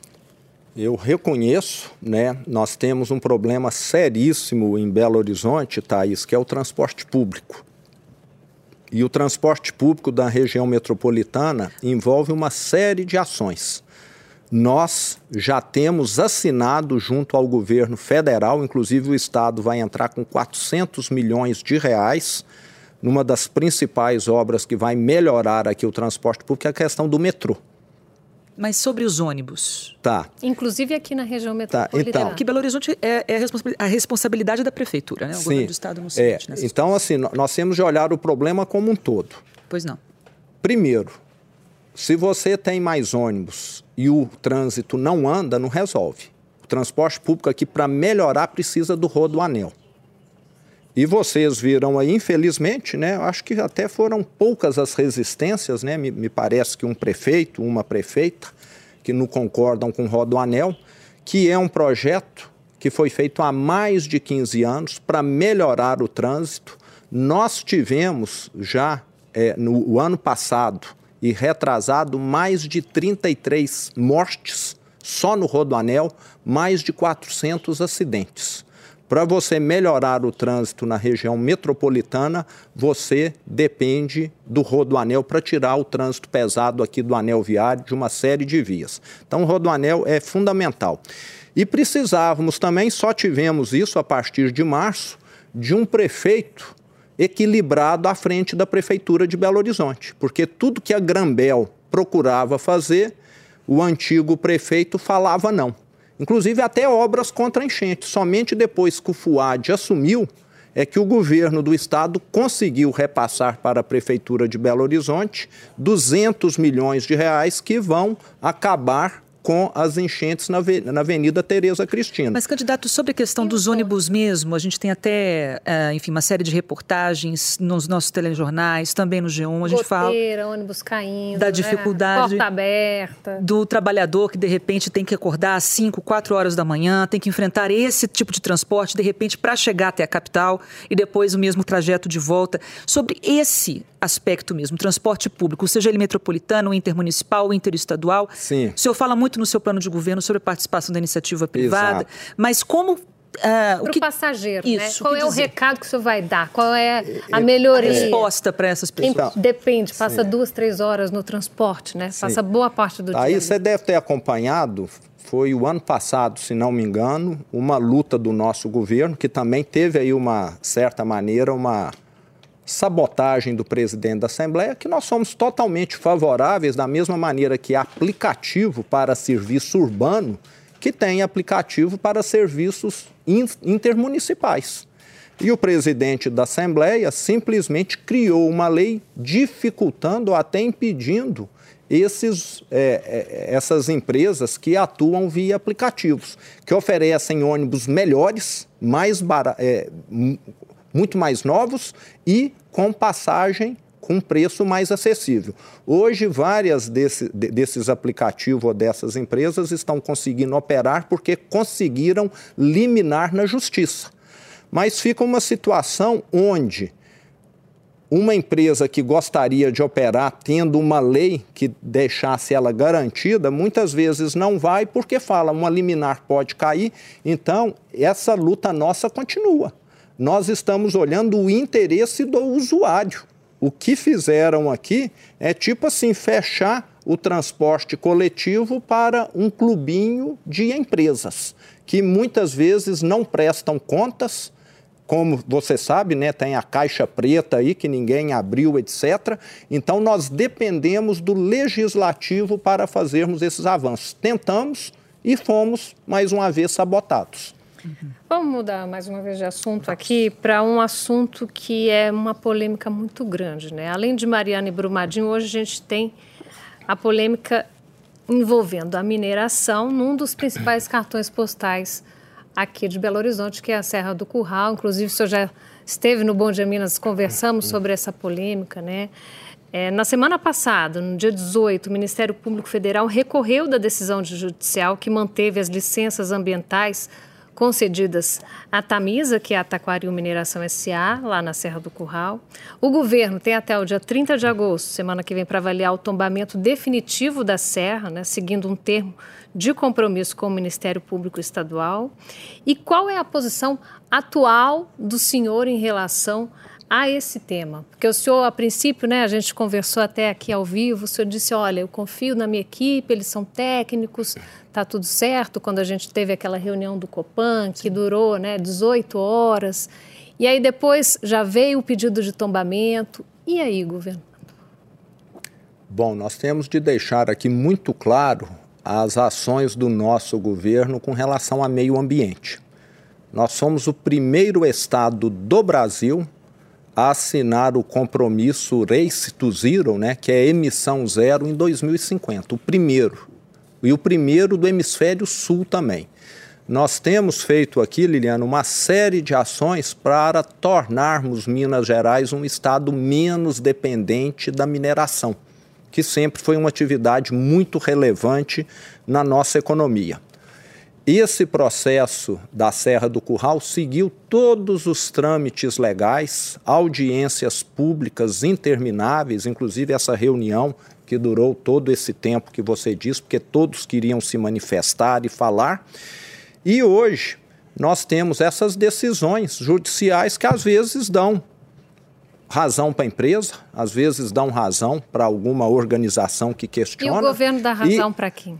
Eu reconheço, né? Nós temos um problema seríssimo em Belo Horizonte, Thaís, que é o transporte público. E o transporte público da região metropolitana envolve uma série de ações nós já temos assinado junto ao governo federal, inclusive o Estado vai entrar com 400 milhões de reais numa das principais obras que vai melhorar aqui o transporte público, que é a questão do metrô. Mas sobre os ônibus? Tá. Inclusive aqui na região metropolitana. Tá, então, que Belo Horizonte é, é a, responsabilidade da prefeitura, né? O sim, governo do estado não é, Então, assim, nós temos de olhar o problema como um todo. Pois não. Primeiro, se você tem mais ônibus e o trânsito não anda, não resolve. O transporte público aqui, para melhorar, precisa do rodoanel. E vocês viram aí, infelizmente, né? Acho que até foram poucas as resistências, né? Me, me parece que um prefeito, uma prefeita, que não concordam com o Rodoanel, que é um projeto que foi feito há mais de 15 anos para melhorar o trânsito. Nós tivemos já é, no ano passado e retrasado mais de 33 mortes só no Rodoanel, mais de 400 acidentes. Para você melhorar o trânsito na região metropolitana, você depende do rodoanel para tirar o trânsito pesado aqui do anel viário de uma série de vias. Então, o rodoanel é fundamental. E precisávamos também, só tivemos isso a partir de março, de um prefeito equilibrado à frente da Prefeitura de Belo Horizonte, porque tudo que a Grambel procurava fazer, o antigo prefeito falava não. Inclusive até obras contra enchente. Somente depois que o FUAD assumiu é que o governo do estado conseguiu repassar para a prefeitura de Belo Horizonte 200 milhões de reais que vão acabar com as enchentes na, na Avenida Tereza Cristina. Mas, candidato, sobre a questão dos ônibus mesmo, a gente tem até, uh, enfim, uma série de reportagens nos nossos telejornais, também no G1, a gente Goteira, fala ônibus caindo, da né? dificuldade porta aberta. do trabalhador que, de repente, tem que acordar às 5, 4 horas da manhã, tem que enfrentar esse tipo de transporte, de repente, para chegar até a capital e depois o mesmo trajeto de volta. Sobre esse aspecto mesmo, transporte público, seja ele metropolitano, intermunicipal, interestadual. Sim. O senhor fala muito no seu plano de governo sobre a participação da iniciativa privada, Exato. mas como Uh, para o que... passageiro, né? Isso, né? Qual é dizer? o recado que o senhor vai dar? Qual é a melhoria? A resposta para essas pessoas. Então, Depende, passa Sim. duas, três horas no transporte, né? Sim. Passa boa parte do Aí dia. Aí você deve ter acompanhado, foi o ano passado, se não me engano, uma luta do nosso governo, que também teve aí uma certa maneira, uma sabotagem do presidente da Assembleia, que nós somos totalmente favoráveis, da mesma maneira que aplicativo para serviço urbano, que tem aplicativo para serviços intermunicipais. E o presidente da Assembleia simplesmente criou uma lei dificultando até impedindo esses, é, é, essas empresas que atuam via aplicativos, que oferecem ônibus melhores, mais é, muito mais novos e com passagem com preço mais acessível. Hoje, várias desse, desses aplicativos ou dessas empresas estão conseguindo operar porque conseguiram liminar na justiça. Mas fica uma situação onde uma empresa que gostaria de operar tendo uma lei que deixasse ela garantida, muitas vezes não vai porque fala uma liminar pode cair. Então, essa luta nossa continua nós estamos olhando o interesse do usuário. O que fizeram aqui é tipo assim, fechar o transporte coletivo para um clubinho de empresas, que muitas vezes não prestam contas, como você sabe, né, tem a caixa preta aí que ninguém abriu, etc. Então nós dependemos do legislativo para fazermos esses avanços. Tentamos, e fomos, mais uma vez, sabotados. Uhum. Vamos mudar mais uma vez de assunto aqui para um assunto que é uma polêmica muito grande. Né? Além de Mariana e Brumadinho, hoje a gente tem a polêmica envolvendo a mineração num dos principais cartões postais aqui de Belo Horizonte, que é a Serra do Curral. Inclusive, o senhor já esteve no Bom Dia Minas, conversamos sobre essa polêmica, né? É, na semana passada, no dia 18, o Ministério Público Federal recorreu da decisão judicial que manteve as licenças ambientais concedidas à Tamisa, que é a Taquaril Mineração SA, lá na Serra do Curral. O governo tem até o dia 30 de agosto, semana que vem, para avaliar o tombamento definitivo da serra, né, seguindo um termo de compromisso com o Ministério Público Estadual. E qual é a posição atual do senhor em relação a esse tema? Porque o senhor, a princípio, né, a gente conversou até aqui ao vivo, o senhor disse, olha, eu confio na minha equipe, eles são técnicos, está tudo certo, quando a gente teve aquela reunião do Copan, que Sim. durou né, 18 horas, e aí depois já veio o pedido de tombamento, e aí, governo? Bom, nós temos de deixar aqui muito claro as ações do nosso governo com relação ao meio ambiente. Nós somos o primeiro estado do Brasil a assinar o compromisso Race to Zero, né, que é emissão zero em 2050, o primeiro. E o primeiro do hemisfério sul também. Nós temos feito aqui, Liliana, uma série de ações para tornarmos Minas Gerais um estado menos dependente da mineração, que sempre foi uma atividade muito relevante na nossa economia. Esse processo da Serra do Curral seguiu todos os trâmites legais, audiências públicas intermináveis, inclusive essa reunião que durou todo esse tempo que você disse, porque todos queriam se manifestar e falar. E hoje nós temos essas decisões judiciais que às vezes dão razão para a empresa, às vezes dão razão para alguma organização que questiona. E o governo dá razão para quem?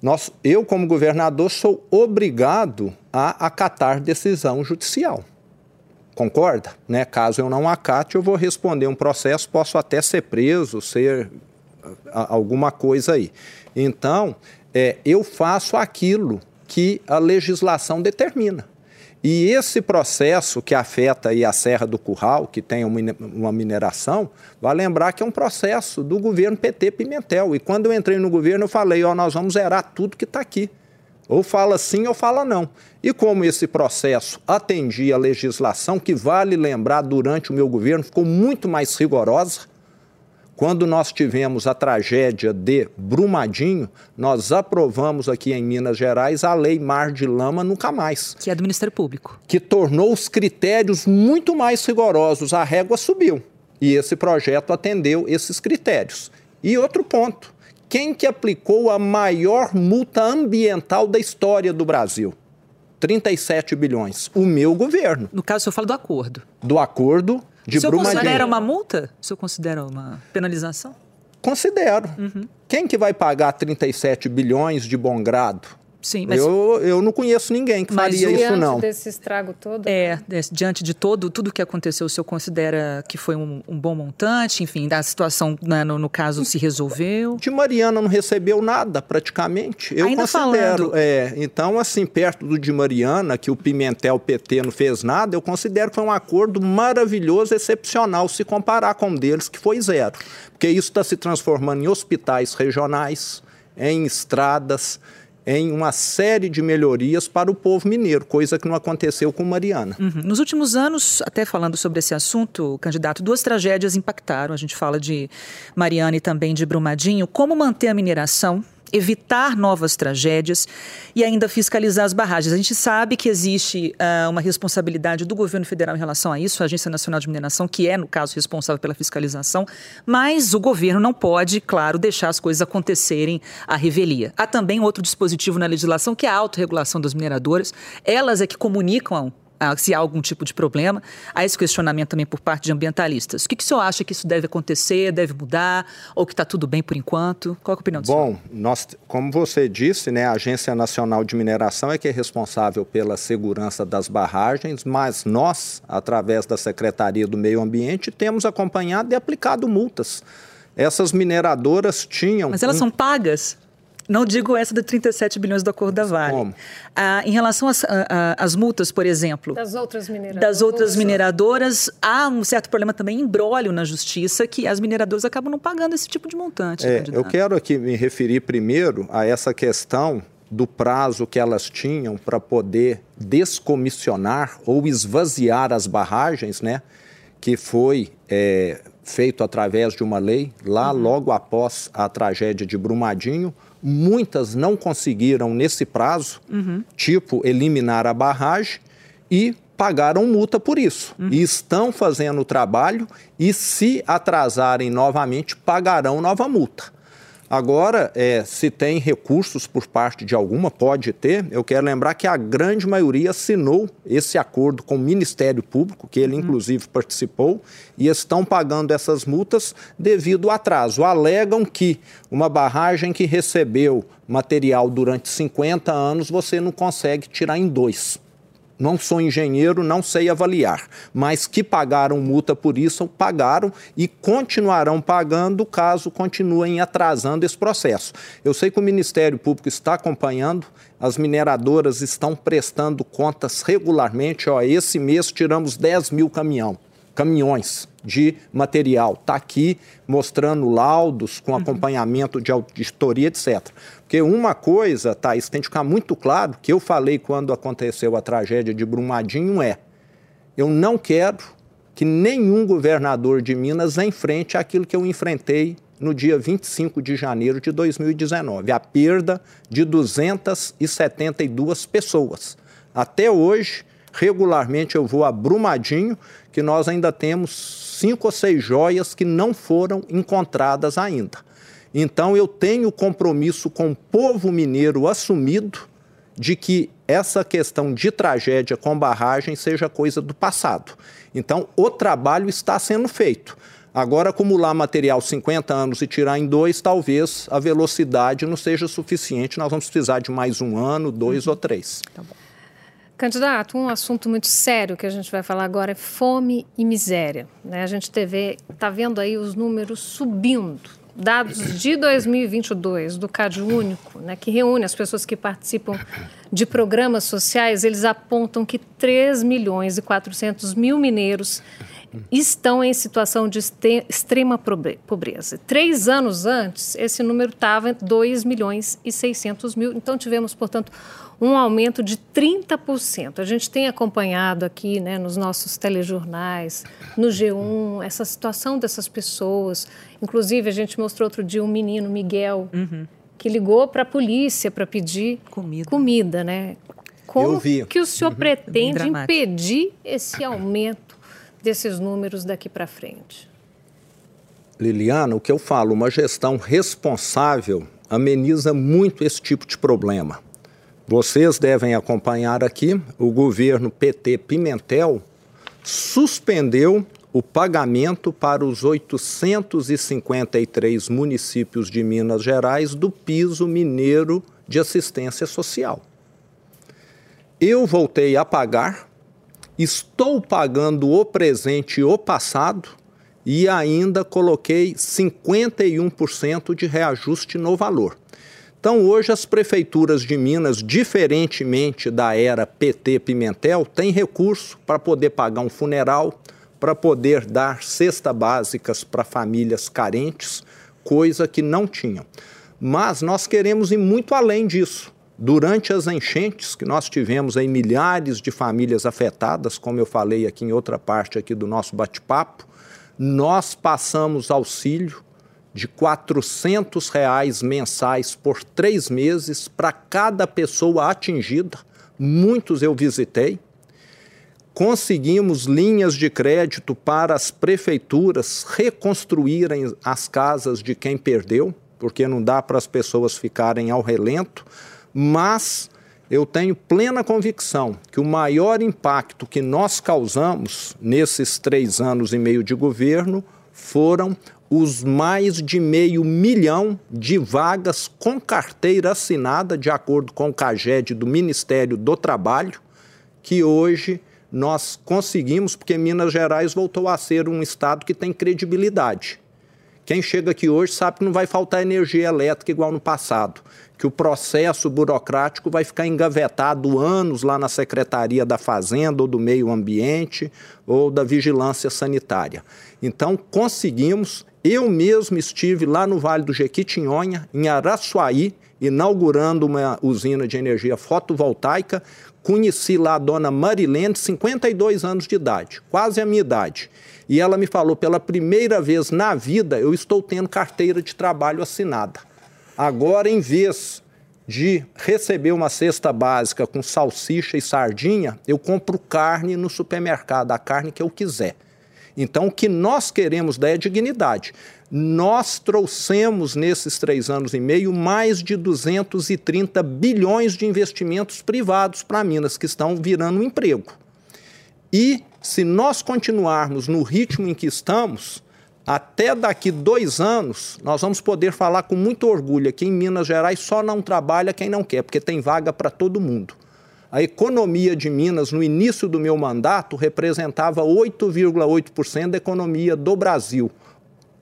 Nós, eu, como governador, sou obrigado a acatar decisão judicial. Concorda? Né? Caso eu não acate, eu vou responder um processo, posso até ser preso, ser alguma coisa aí. Então, é, eu faço aquilo que a legislação determina. E esse processo que afeta aí a Serra do Curral, que tem uma mineração, vai lembrar que é um processo do governo PT Pimentel. E quando eu entrei no governo, eu falei, ó, nós vamos zerar tudo que está aqui. Ou fala sim ou fala não. E como esse processo atendia a legislação, que vale lembrar, durante o meu governo, ficou muito mais rigorosa, quando nós tivemos a tragédia de Brumadinho, nós aprovamos aqui em Minas Gerais a Lei Mar de Lama Nunca Mais. Que é do Ministério Público. Que tornou os critérios muito mais rigorosos. A régua subiu. E esse projeto atendeu esses critérios. E outro ponto: quem que aplicou a maior multa ambiental da história do Brasil? 37 bilhões. O meu governo. No caso, o senhor fala do acordo. Do acordo de o senhor Brumadinho. considera uma multa? O senhor considera uma penalização? Considero. Uhum. Quem que vai pagar 37 bilhões de bom grado? Sim, mas... eu, eu não conheço ninguém que faria isso, não. desse estrago todo? É, diante de todo, tudo que aconteceu, o senhor considera que foi um, um bom montante? Enfim, da situação, né, no, no, caso, se resolveu? De Mariana não recebeu nada, praticamente. Eu Ainda considero. Falando... É, então, assim, perto do de Mariana, que o Pimentel PT não fez nada, eu considero que foi um acordo maravilhoso, excepcional, se comparar com um deles, que foi zero. Porque isso está se transformando em hospitais regionais, em estradas, em uma série de melhorias para o povo mineiro, coisa que não aconteceu com Mariana. Uhum. Nos últimos anos, até falando sobre esse assunto, candidato, duas tragédias impactaram. A gente fala de Mariana e também de Brumadinho. Como manter a mineração evitar novas tragédias e ainda fiscalizar as barragens. A gente sabe que existe uh, uma responsabilidade do governo federal em relação a isso, a Agência Nacional de Mineração, que é, no caso, responsável pela fiscalização, mas o governo não pode, claro, deixar as coisas acontecerem à revelia. Há também outro dispositivo na legislação, que é a autorregulação das mineradoras. Elas é que comunicam se há algum tipo de problema. Há esse questionamento também por parte de ambientalistas. O que, que o senhor acha que isso deve acontecer, deve mudar, ou que está tudo bem por enquanto? Qual é a opinião do Bom, senhor? Bom, nós, como você disse, né, a Agência Nacional de Mineração é que é responsável pela segurança das barragens, mas nós, através da Secretaria do Meio Ambiente, temos acompanhado e aplicado multas. Essas mineradoras tinham. Mas elas um... são pagas? Não digo essa de 37 bilhões do acordo da Vale. Como? Ah, em relação às multas, por exemplo. Das outras mineradoras. Das outras mineradoras, há um certo problema também, embrólio na justiça, que as mineradoras acabam não pagando esse tipo de montante. É, eu quero aqui me referir primeiro a essa questão do prazo que elas tinham para poder descomissionar ou esvaziar as barragens, né? Que foi é, feito através de uma lei lá uhum. logo após a tragédia de Brumadinho. Muitas não conseguiram nesse prazo, uhum. tipo eliminar a barragem e pagaram multa por isso. Uhum. E estão fazendo o trabalho e, se atrasarem novamente, pagarão nova multa. Agora, é, se tem recursos por parte de alguma, pode ter. Eu quero lembrar que a grande maioria assinou esse acordo com o Ministério Público, que ele, uhum. inclusive, participou, e estão pagando essas multas devido ao atraso. Alegam que uma barragem que recebeu material durante 50 anos, você não consegue tirar em dois não sou engenheiro, não sei avaliar, mas que pagaram multa por isso, pagaram e continuarão pagando caso continuem atrasando esse processo. Eu sei que o Ministério Público está acompanhando, as mineradoras estão prestando contas regularmente. Ó, esse mês tiramos 10 mil caminhão caminhões de material. Está aqui mostrando laudos com uhum. acompanhamento de auditoria, etc. Porque uma coisa, isso tem que ficar muito claro, que eu falei quando aconteceu a tragédia de Brumadinho é, eu não quero que nenhum governador de Minas enfrente aquilo que eu enfrentei no dia 25 de janeiro de 2019, a perda de 272 pessoas. Até hoje, regularmente eu vou a Brumadinho, que nós ainda temos cinco ou seis joias que não foram encontradas ainda. Então eu tenho compromisso com o povo mineiro assumido de que essa questão de tragédia com barragem seja coisa do passado. Então o trabalho está sendo feito. Agora, acumular material 50 anos e tirar em dois, talvez a velocidade não seja suficiente. Nós vamos precisar de mais um ano, dois uhum. ou três. Tá bom. Candidato, um assunto muito sério que a gente vai falar agora é fome e miséria. Né? A gente está vendo aí os números subindo. Dados de 2022 do CAD Único, né, que reúne as pessoas que participam de programas sociais, eles apontam que 3 milhões e 400 mil mineiros estão em situação de extrema pobreza. Três anos antes, esse número estava em 2 milhões e 600 mil. Então, tivemos, portanto, um aumento de 30%. A gente tem acompanhado aqui né, nos nossos telejornais, no G1, essa situação dessas pessoas. Inclusive, a gente mostrou outro dia um menino, Miguel, uhum. que ligou para a polícia para pedir comida. comida, né? Como que o senhor uhum. pretende impedir esse aumento desses números daqui para frente? Liliana, o que eu falo, uma gestão responsável ameniza muito esse tipo de problema. Vocês devem acompanhar aqui, o governo PT Pimentel suspendeu o pagamento para os 853 municípios de Minas Gerais do piso mineiro de assistência social. Eu voltei a pagar, estou pagando o presente e o passado e ainda coloquei 51% de reajuste no valor. Então, hoje, as prefeituras de Minas, diferentemente da era PT Pimentel, têm recurso para poder pagar um funeral, para poder dar cesta básicas para famílias carentes, coisa que não tinham. Mas nós queremos ir muito além disso. Durante as enchentes que nós tivemos aí milhares de famílias afetadas, como eu falei aqui em outra parte aqui do nosso bate-papo, nós passamos auxílio de 400 reais mensais por três meses para cada pessoa atingida. Muitos eu visitei. Conseguimos linhas de crédito para as prefeituras reconstruírem as casas de quem perdeu, porque não dá para as pessoas ficarem ao relento, mas eu tenho plena convicção que o maior impacto que nós causamos nesses três anos e meio de governo foram os mais de meio milhão de vagas com carteira assinada, de acordo com o CAGED do Ministério do Trabalho, que hoje nós conseguimos, porque Minas Gerais voltou a ser um estado que tem credibilidade, Quem chega aqui hoje sabe que não vai faltar energia elétrica igual no passado, que o processo burocrático vai ficar engavetado anos lá na Secretaria da Fazenda ou do Meio Ambiente ou da Vigilância Sanitária. Então, conseguimos. Eu mesmo estive lá no Vale do Jequitinhonha, em Araçuaí, inaugurando uma usina de energia fotovoltaica. Conheci lá a dona Marilene, 52 anos de idade, quase a minha idade. E ela me falou: pela primeira vez na vida, eu estou tendo carteira de trabalho assinada. Agora, em vez de receber uma cesta básica com salsicha e sardinha, eu compro carne no supermercado, a carne que eu quiser. Então, o que nós queremos dar é dignidade. Nós trouxemos nesses três anos e meio mais de 230 bilhões de investimentos privados para Minas, que estão virando emprego. E se nós continuarmos no ritmo em que estamos, até daqui dois anos, nós vamos poder falar com muito orgulho que em Minas Gerais só não trabalha quem não quer, porque tem vaga para todo mundo. A economia de Minas, no início do meu mandato, representava 8,8% da economia do Brasil.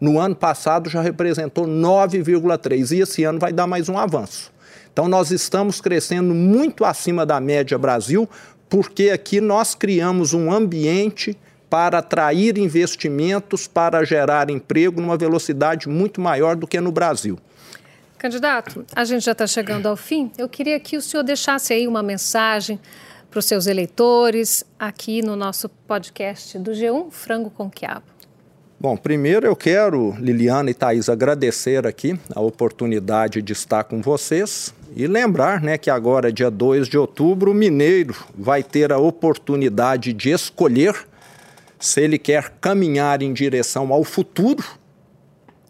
No ano passado já representou 9,3% e esse ano vai dar mais um avanço. Então, nós estamos crescendo muito acima da média Brasil, porque aqui nós criamos um ambiente para atrair investimentos, para gerar emprego numa velocidade muito maior do que no Brasil. Candidato, a gente já está chegando ao fim. Eu queria que o senhor deixasse aí uma mensagem para os seus eleitores aqui no nosso podcast do G1 Frango com Quiabo. Bom, primeiro eu quero, Liliana e Thaís, agradecer aqui a oportunidade de estar com vocês e lembrar né, que agora, dia 2 de outubro, o mineiro vai ter a oportunidade de escolher se ele quer caminhar em direção ao futuro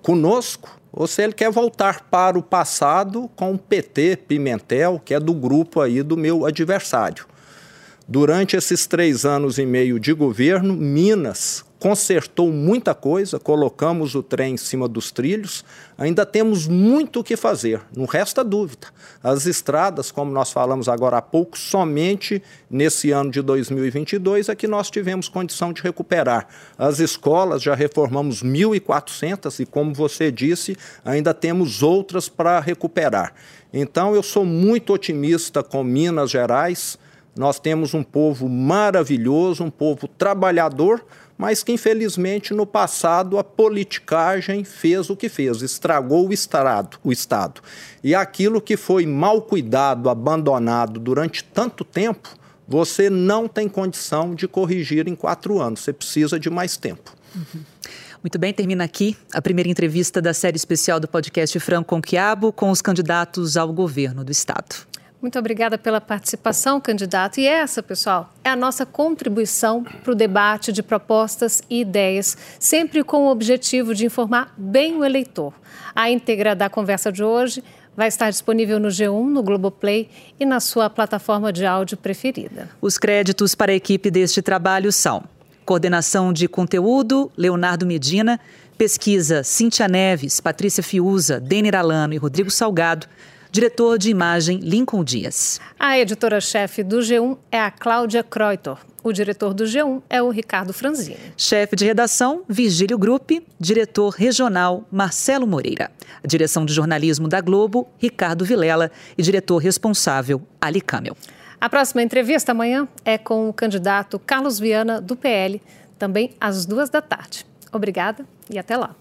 conosco ou se ele quer voltar para o passado com o PT Pimentel, que é do grupo aí do meu adversário. Durante esses três anos e meio de governo, Minas consertou muita coisa, colocamos o trem em cima dos trilhos, ainda temos muito o que fazer, não resta dúvida. As estradas, como nós falamos agora há pouco, somente nesse ano de 2022 é que nós tivemos condição de recuperar. As escolas já reformamos 1.400 e, como você disse, ainda temos outras para recuperar. Então, eu sou muito otimista com Minas Gerais. Nós temos um povo maravilhoso, um povo trabalhador, mas que infelizmente no passado a politicagem fez o que fez, estragou o estado, o estado. E aquilo que foi mal cuidado, abandonado durante tanto tempo, você não tem condição de corrigir em quatro anos. Você precisa de mais tempo. Uhum. Muito bem, termina aqui a primeira entrevista da série especial do podcast Franco com Quiabo com os candidatos ao governo do Estado. Muito obrigada pela participação, candidato. E essa, pessoal, é a nossa contribuição para o debate de propostas e ideias, sempre com o objetivo de informar bem o eleitor. A íntegra da conversa de hoje vai estar disponível no G1, no Globoplay e na sua plataforma de áudio preferida. Os créditos para a equipe deste trabalho são coordenação de conteúdo, Leonardo Medina, pesquisa, Cíntia Neves, Patrícia Fiuza, Denner Alano e Rodrigo Salgado, Diretor de imagem, Lincoln Dias. A editora-chefe do G1 é a Cláudia Kreutor. O diretor do G1 é o Ricardo Franzini. Chefe de redação, Virgílio Gruppe. Diretor regional, Marcelo Moreira. A direção de jornalismo da Globo, Ricardo Vilela. E diretor responsável, Ali Camel. A próxima entrevista amanhã é com o candidato Carlos Viana, do PL, também às duas da tarde. Obrigada e até lá.